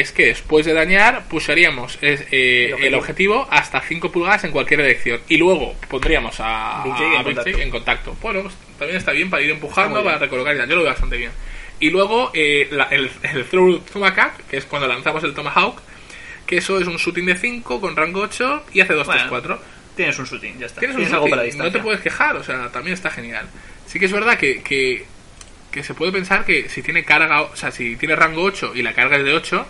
es que después de dañar, pusharíamos es, eh, El objetivo. hasta 5 pulgadas en cualquier dirección. Y luego pondríamos a Jake en a contacto. En contacto. Bueno, pues, también está bien para ir empujando, para recolocar y. Yo lo veo bastante bien. Y luego eh, la- el, el Throw Tomahawk, que es cuando lanzamos el Tomahawk, que eso es un shooting de 5 con rango 8 y hace 2, 3, Bueno, 4. Tienes un shooting, ya está. Tienes, Tienes, un algo shooting, para la No distancia. te puedes quejar, o sea, también está genial. Sí que es verdad que, que, que se puede pensar que si tiene carga, o sea, si tiene rango 8 y la carga es de 8,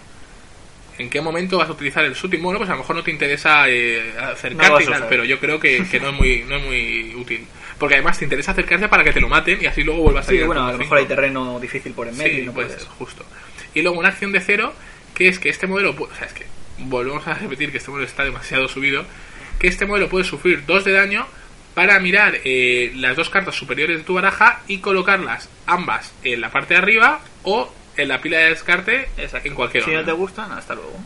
¿en qué momento vas a utilizar el shooting? Bueno, pues a lo mejor no te interesa eh, acercarte y tal, pero yo creo que, que no, es muy, no es muy útil. Porque además te interesa acercarse para que te lo maten y así luego vuelvas a Sí, bueno, a lo mejor hay terreno difícil por en medio Sí, y no puede puedes. ser, justo. Y luego una acción de cero, que es que este modelo, o sea, es que volvemos a repetir que este modelo está demasiado subido, que este modelo puede sufrir 2 de daño para mirar eh, las dos cartas superiores de tu baraja y colocarlas ambas en la parte de arriba o en la pila de descarte Exacto. en cualquier Si orden. no te gustan, hasta luego.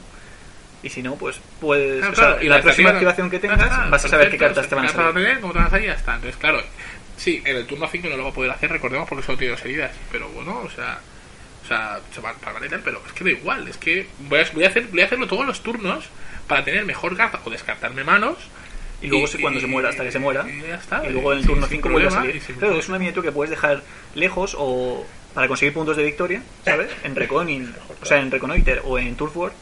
Y si no, pues puedes. Claro, o sea, y la próxima activación que tengas, está, vas a saber qué cartas te van a salir. tener, cómo te van a salir ya está. Entonces, claro, sí, en el turno 5 no lo va a poder hacer, recordemos, porque solo tiene dos heridas. Pero bueno, o sea, o sea, se va para tal, pero es que da igual. Es que voy a, voy a, hacer, voy a hacerlo todos los turnos para tener mejor carta o descartarme manos. Y luego se- cuando se muera, hasta que se muera. Y ya está. Y luego en el turno sin 5 vuelve a salir. y Claro, es una miniatura que puedes dejar lejos o para conseguir puntos de victoria, ¿sabes? En Reconin, o sea, en Reconnoiter o en Turf War.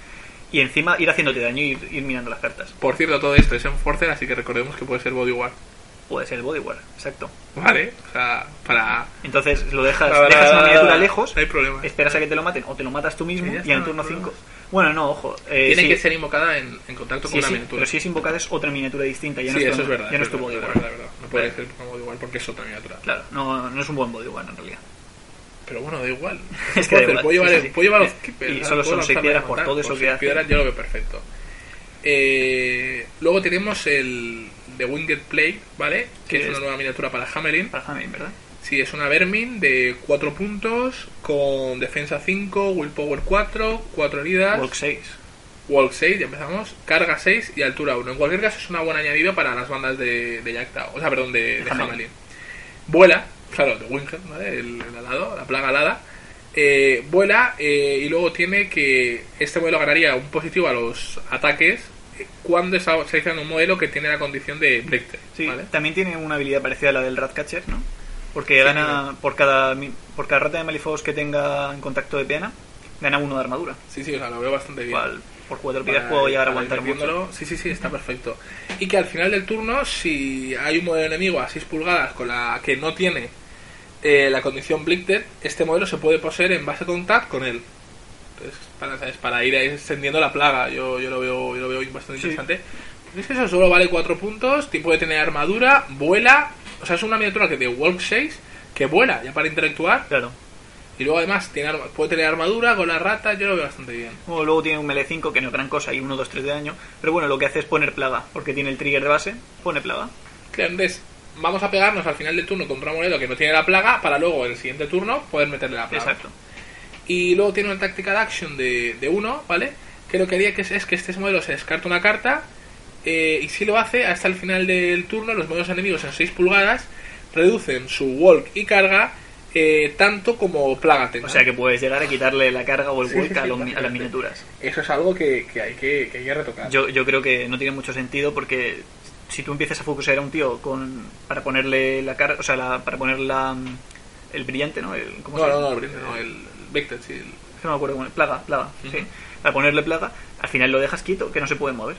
Y encima ir haciéndote daño y ir, ir mirando las cartas. Por cierto, todo esto es en Forcer, así que recordemos que puede ser Body War. Puede ser el Body War, exacto. ¿Vale? O sea, para. Entonces lo dejas, para- dejas una miniatura lejos, No hay problema. esperas a que te lo maten o te lo matas tú mismo Y y, en está, turno no hay 5. Bueno, no, ojo. eh, Tiene sí, que ser invocada en, en contacto sí, con una sí, miniatura. pero si es invocada es otra miniatura distinta. Ya sí, no es eso es verdad. Ya no es tu Body verdad, War. verdad, verdad. No puede ser como Body porque es otra miniatura. Claro, no, no es un buen Body War en realidad. Pero bueno, da igual. Es que da igual, puedo llevar, puedo los Y solo son seis piedras por todo eso que hace. piedras yo lo veo perfecto. Eh, luego tenemos el The Winged Plague, ¿vale? Que es una nueva miniatura para Hamelin. Para Hamelin, ¿verdad? Sí, es una Vermin de 4 puntos, con defensa 5, willpower 4, 4 heridas, Walk 6. walk 6, ya empezamos, carga 6 y altura 1. En cualquier caso es una buena añadido para las bandas de, de o sea, perdón, de, de Hamelin. Vuela, claro, de Winged, ¿vale? El, el alado, la plaga alada. Eh, vuela eh, y luego tiene que este modelo ganaría un positivo a los ataques cuando está seleccionando un modelo que tiene la condición de Breakter, Sí, ¿vale? también tiene una habilidad parecida a la del Ratcatcher, ¿no? Porque gana por cada por cada rata de Malifaux que tenga en contacto de pena, gana uno de armadura. Sí, sí, o sea, lo veo bastante bien. Cual, por cuatro piedras puedo llegar a aguantar mucho. Sí, sí, sí, está perfecto. Y que al final del turno, si hay un modelo enemigo a 6 pulgadas con la que no tiene eh, la condición Blinked, este modelo se puede poseer en base contact con él. Es para, ¿sabes? para ir extendiendo la plaga. Yo, yo lo veo yo lo veo bastante Sí. interesante. Es que eso solo vale 4 puntos, tiempo de tener armadura, vuela. O sea, es una miniatura que de Walk 6 que vuela ya para interactuar. Claro. Y luego además tiene arma- puede tener armadura con la rata, yo lo veo bastante bien. Luego, luego tiene un melee 5 que no es gran cosa y 1, 2, 3 de daño. Pero bueno, lo que hace es poner plaga, porque tiene el trigger de base, pone plaga. Claro, entonces vamos a pegarnos al final del turno contra un monero que no tiene la plaga para luego en el siguiente turno poder meterle la plaga. Exacto. Y luego tiene una tactical action de, de uno, ¿vale? Que lo que haría que es, es que este modelo se descarta una carta eh, y si lo hace hasta el final del turno los modelos enemigos en 6 pulgadas reducen su walk y carga eh, tanto como plaga tengan. O sea que puedes llegar a quitarle la carga o el Sí, walk sí, sí, a, los a las miniaturas. Eso es algo que, que hay, que, que hay que retocar. Yo, yo creo que no tiene mucho sentido porque si tú empiezas a focusar a un tío con para ponerle la carga, o sea, la- para poner la, el brillante, ¿no? El, ¿cómo no, se no, llama? no, el, no, el Vector, sí. el- Es que no me acuerdo. Plaga, plaga, sí. Para ponerle plaga, al final lo dejas quieto, que no se puede mover.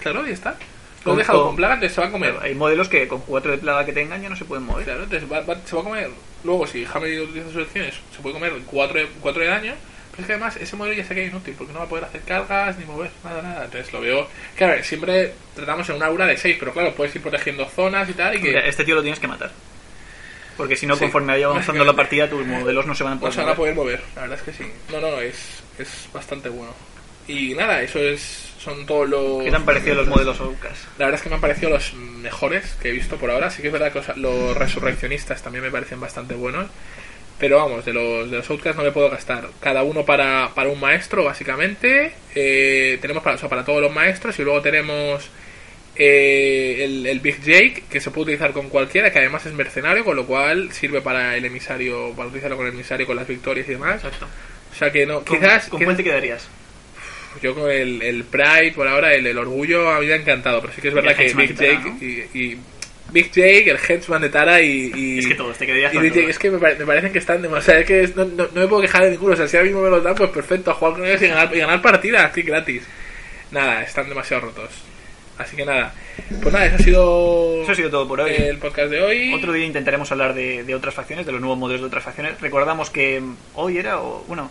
Claro, y está. Lo he dejado con- plaga, entonces se va a comer. Hay modelos que con 4 de plaga que tengan ya no se pueden mover. Claro, entonces va- va- se va a comer. Luego, si Hammer utiliza sus acciones, se puede comer 4 de, cuatro de daño. Pero es que además ese modelo ya se queda inútil porque no va a poder hacer cargas ni mover nada, nada. Entonces lo veo. Claro, siempre tratamos en una aura de 6, pero claro, puedes ir protegiendo zonas y tal. Y que Mira, este tío lo tienes que matar. Porque si no, Sí, conforme vaya avanzando la partida, tus modelos no se van a no poder se van a mover. poder mover. La verdad es que sí. No, no, no, es, es bastante bueno. Y nada, eso es son todos los. ¿Qué te han parecido los modelos Outcast? La verdad es que me han parecido los mejores que he visto por ahora. Sí que es verdad que los resurreccionistas también me parecen bastante buenos. Pero vamos, de los, de los Outcasts no me puedo gastar. Cada uno para, para un maestro, básicamente. Eh, tenemos para, o sea, para todos los maestros. Y luego tenemos eh, el, el Big Jake, que se puede utilizar con cualquiera, que además es mercenario, con lo cual sirve para el emisario, para utilizarlo con el emisario, con las victorias y demás. Exacto. O sea que no, ¿Con, quizás, ¿con cuál te quedarías? Yo con el, el Pride, por ahora, el, el orgullo a mí me ha encantado, pero sí que es verdad que Big Jake ¿no? y, y Big Jake, el Henchman de Tara y, y, Es que todos, te quedarías y con Big Jake, todos. es que me, pare- me parecen que están demasiado, es que es- no, no, no me puedo quejar de ninguno, o sea, si ahora mismo me los dan, pues perfecto, a jugar con ellos y ganar, y ganar partidas, así gratis. Nada, están demasiado rotos. Así que nada, pues nada, eso ha sido, Eso ha sido todo por hoy. el podcast de hoy. Otro día intentaremos hablar de, de otras facciones, de los nuevos modelos de otras facciones. Recordamos que hoy era, o bueno,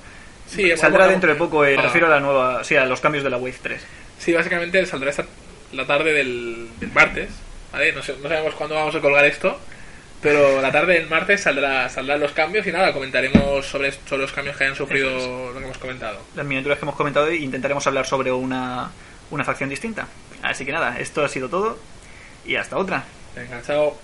Sí, saldrá bueno, dentro de poco, eh, ah. refiero a la nueva, sí, a los cambios de la Wave 3. Sí, básicamente saldrá esta, la tarde del, del martes, ¿vale? No, sé- no sabemos cuándo vamos a colgar esto, pero la tarde del martes saldrá, saldrán los cambios y nada, comentaremos sobre, sobre los cambios que hayan sufrido Eso lo que hemos comentado. Las miniaturas que hemos comentado hoy, intentaremos hablar sobre una, una facción distinta. Así que nada, esto ha sido todo y hasta otra. Venga, chao.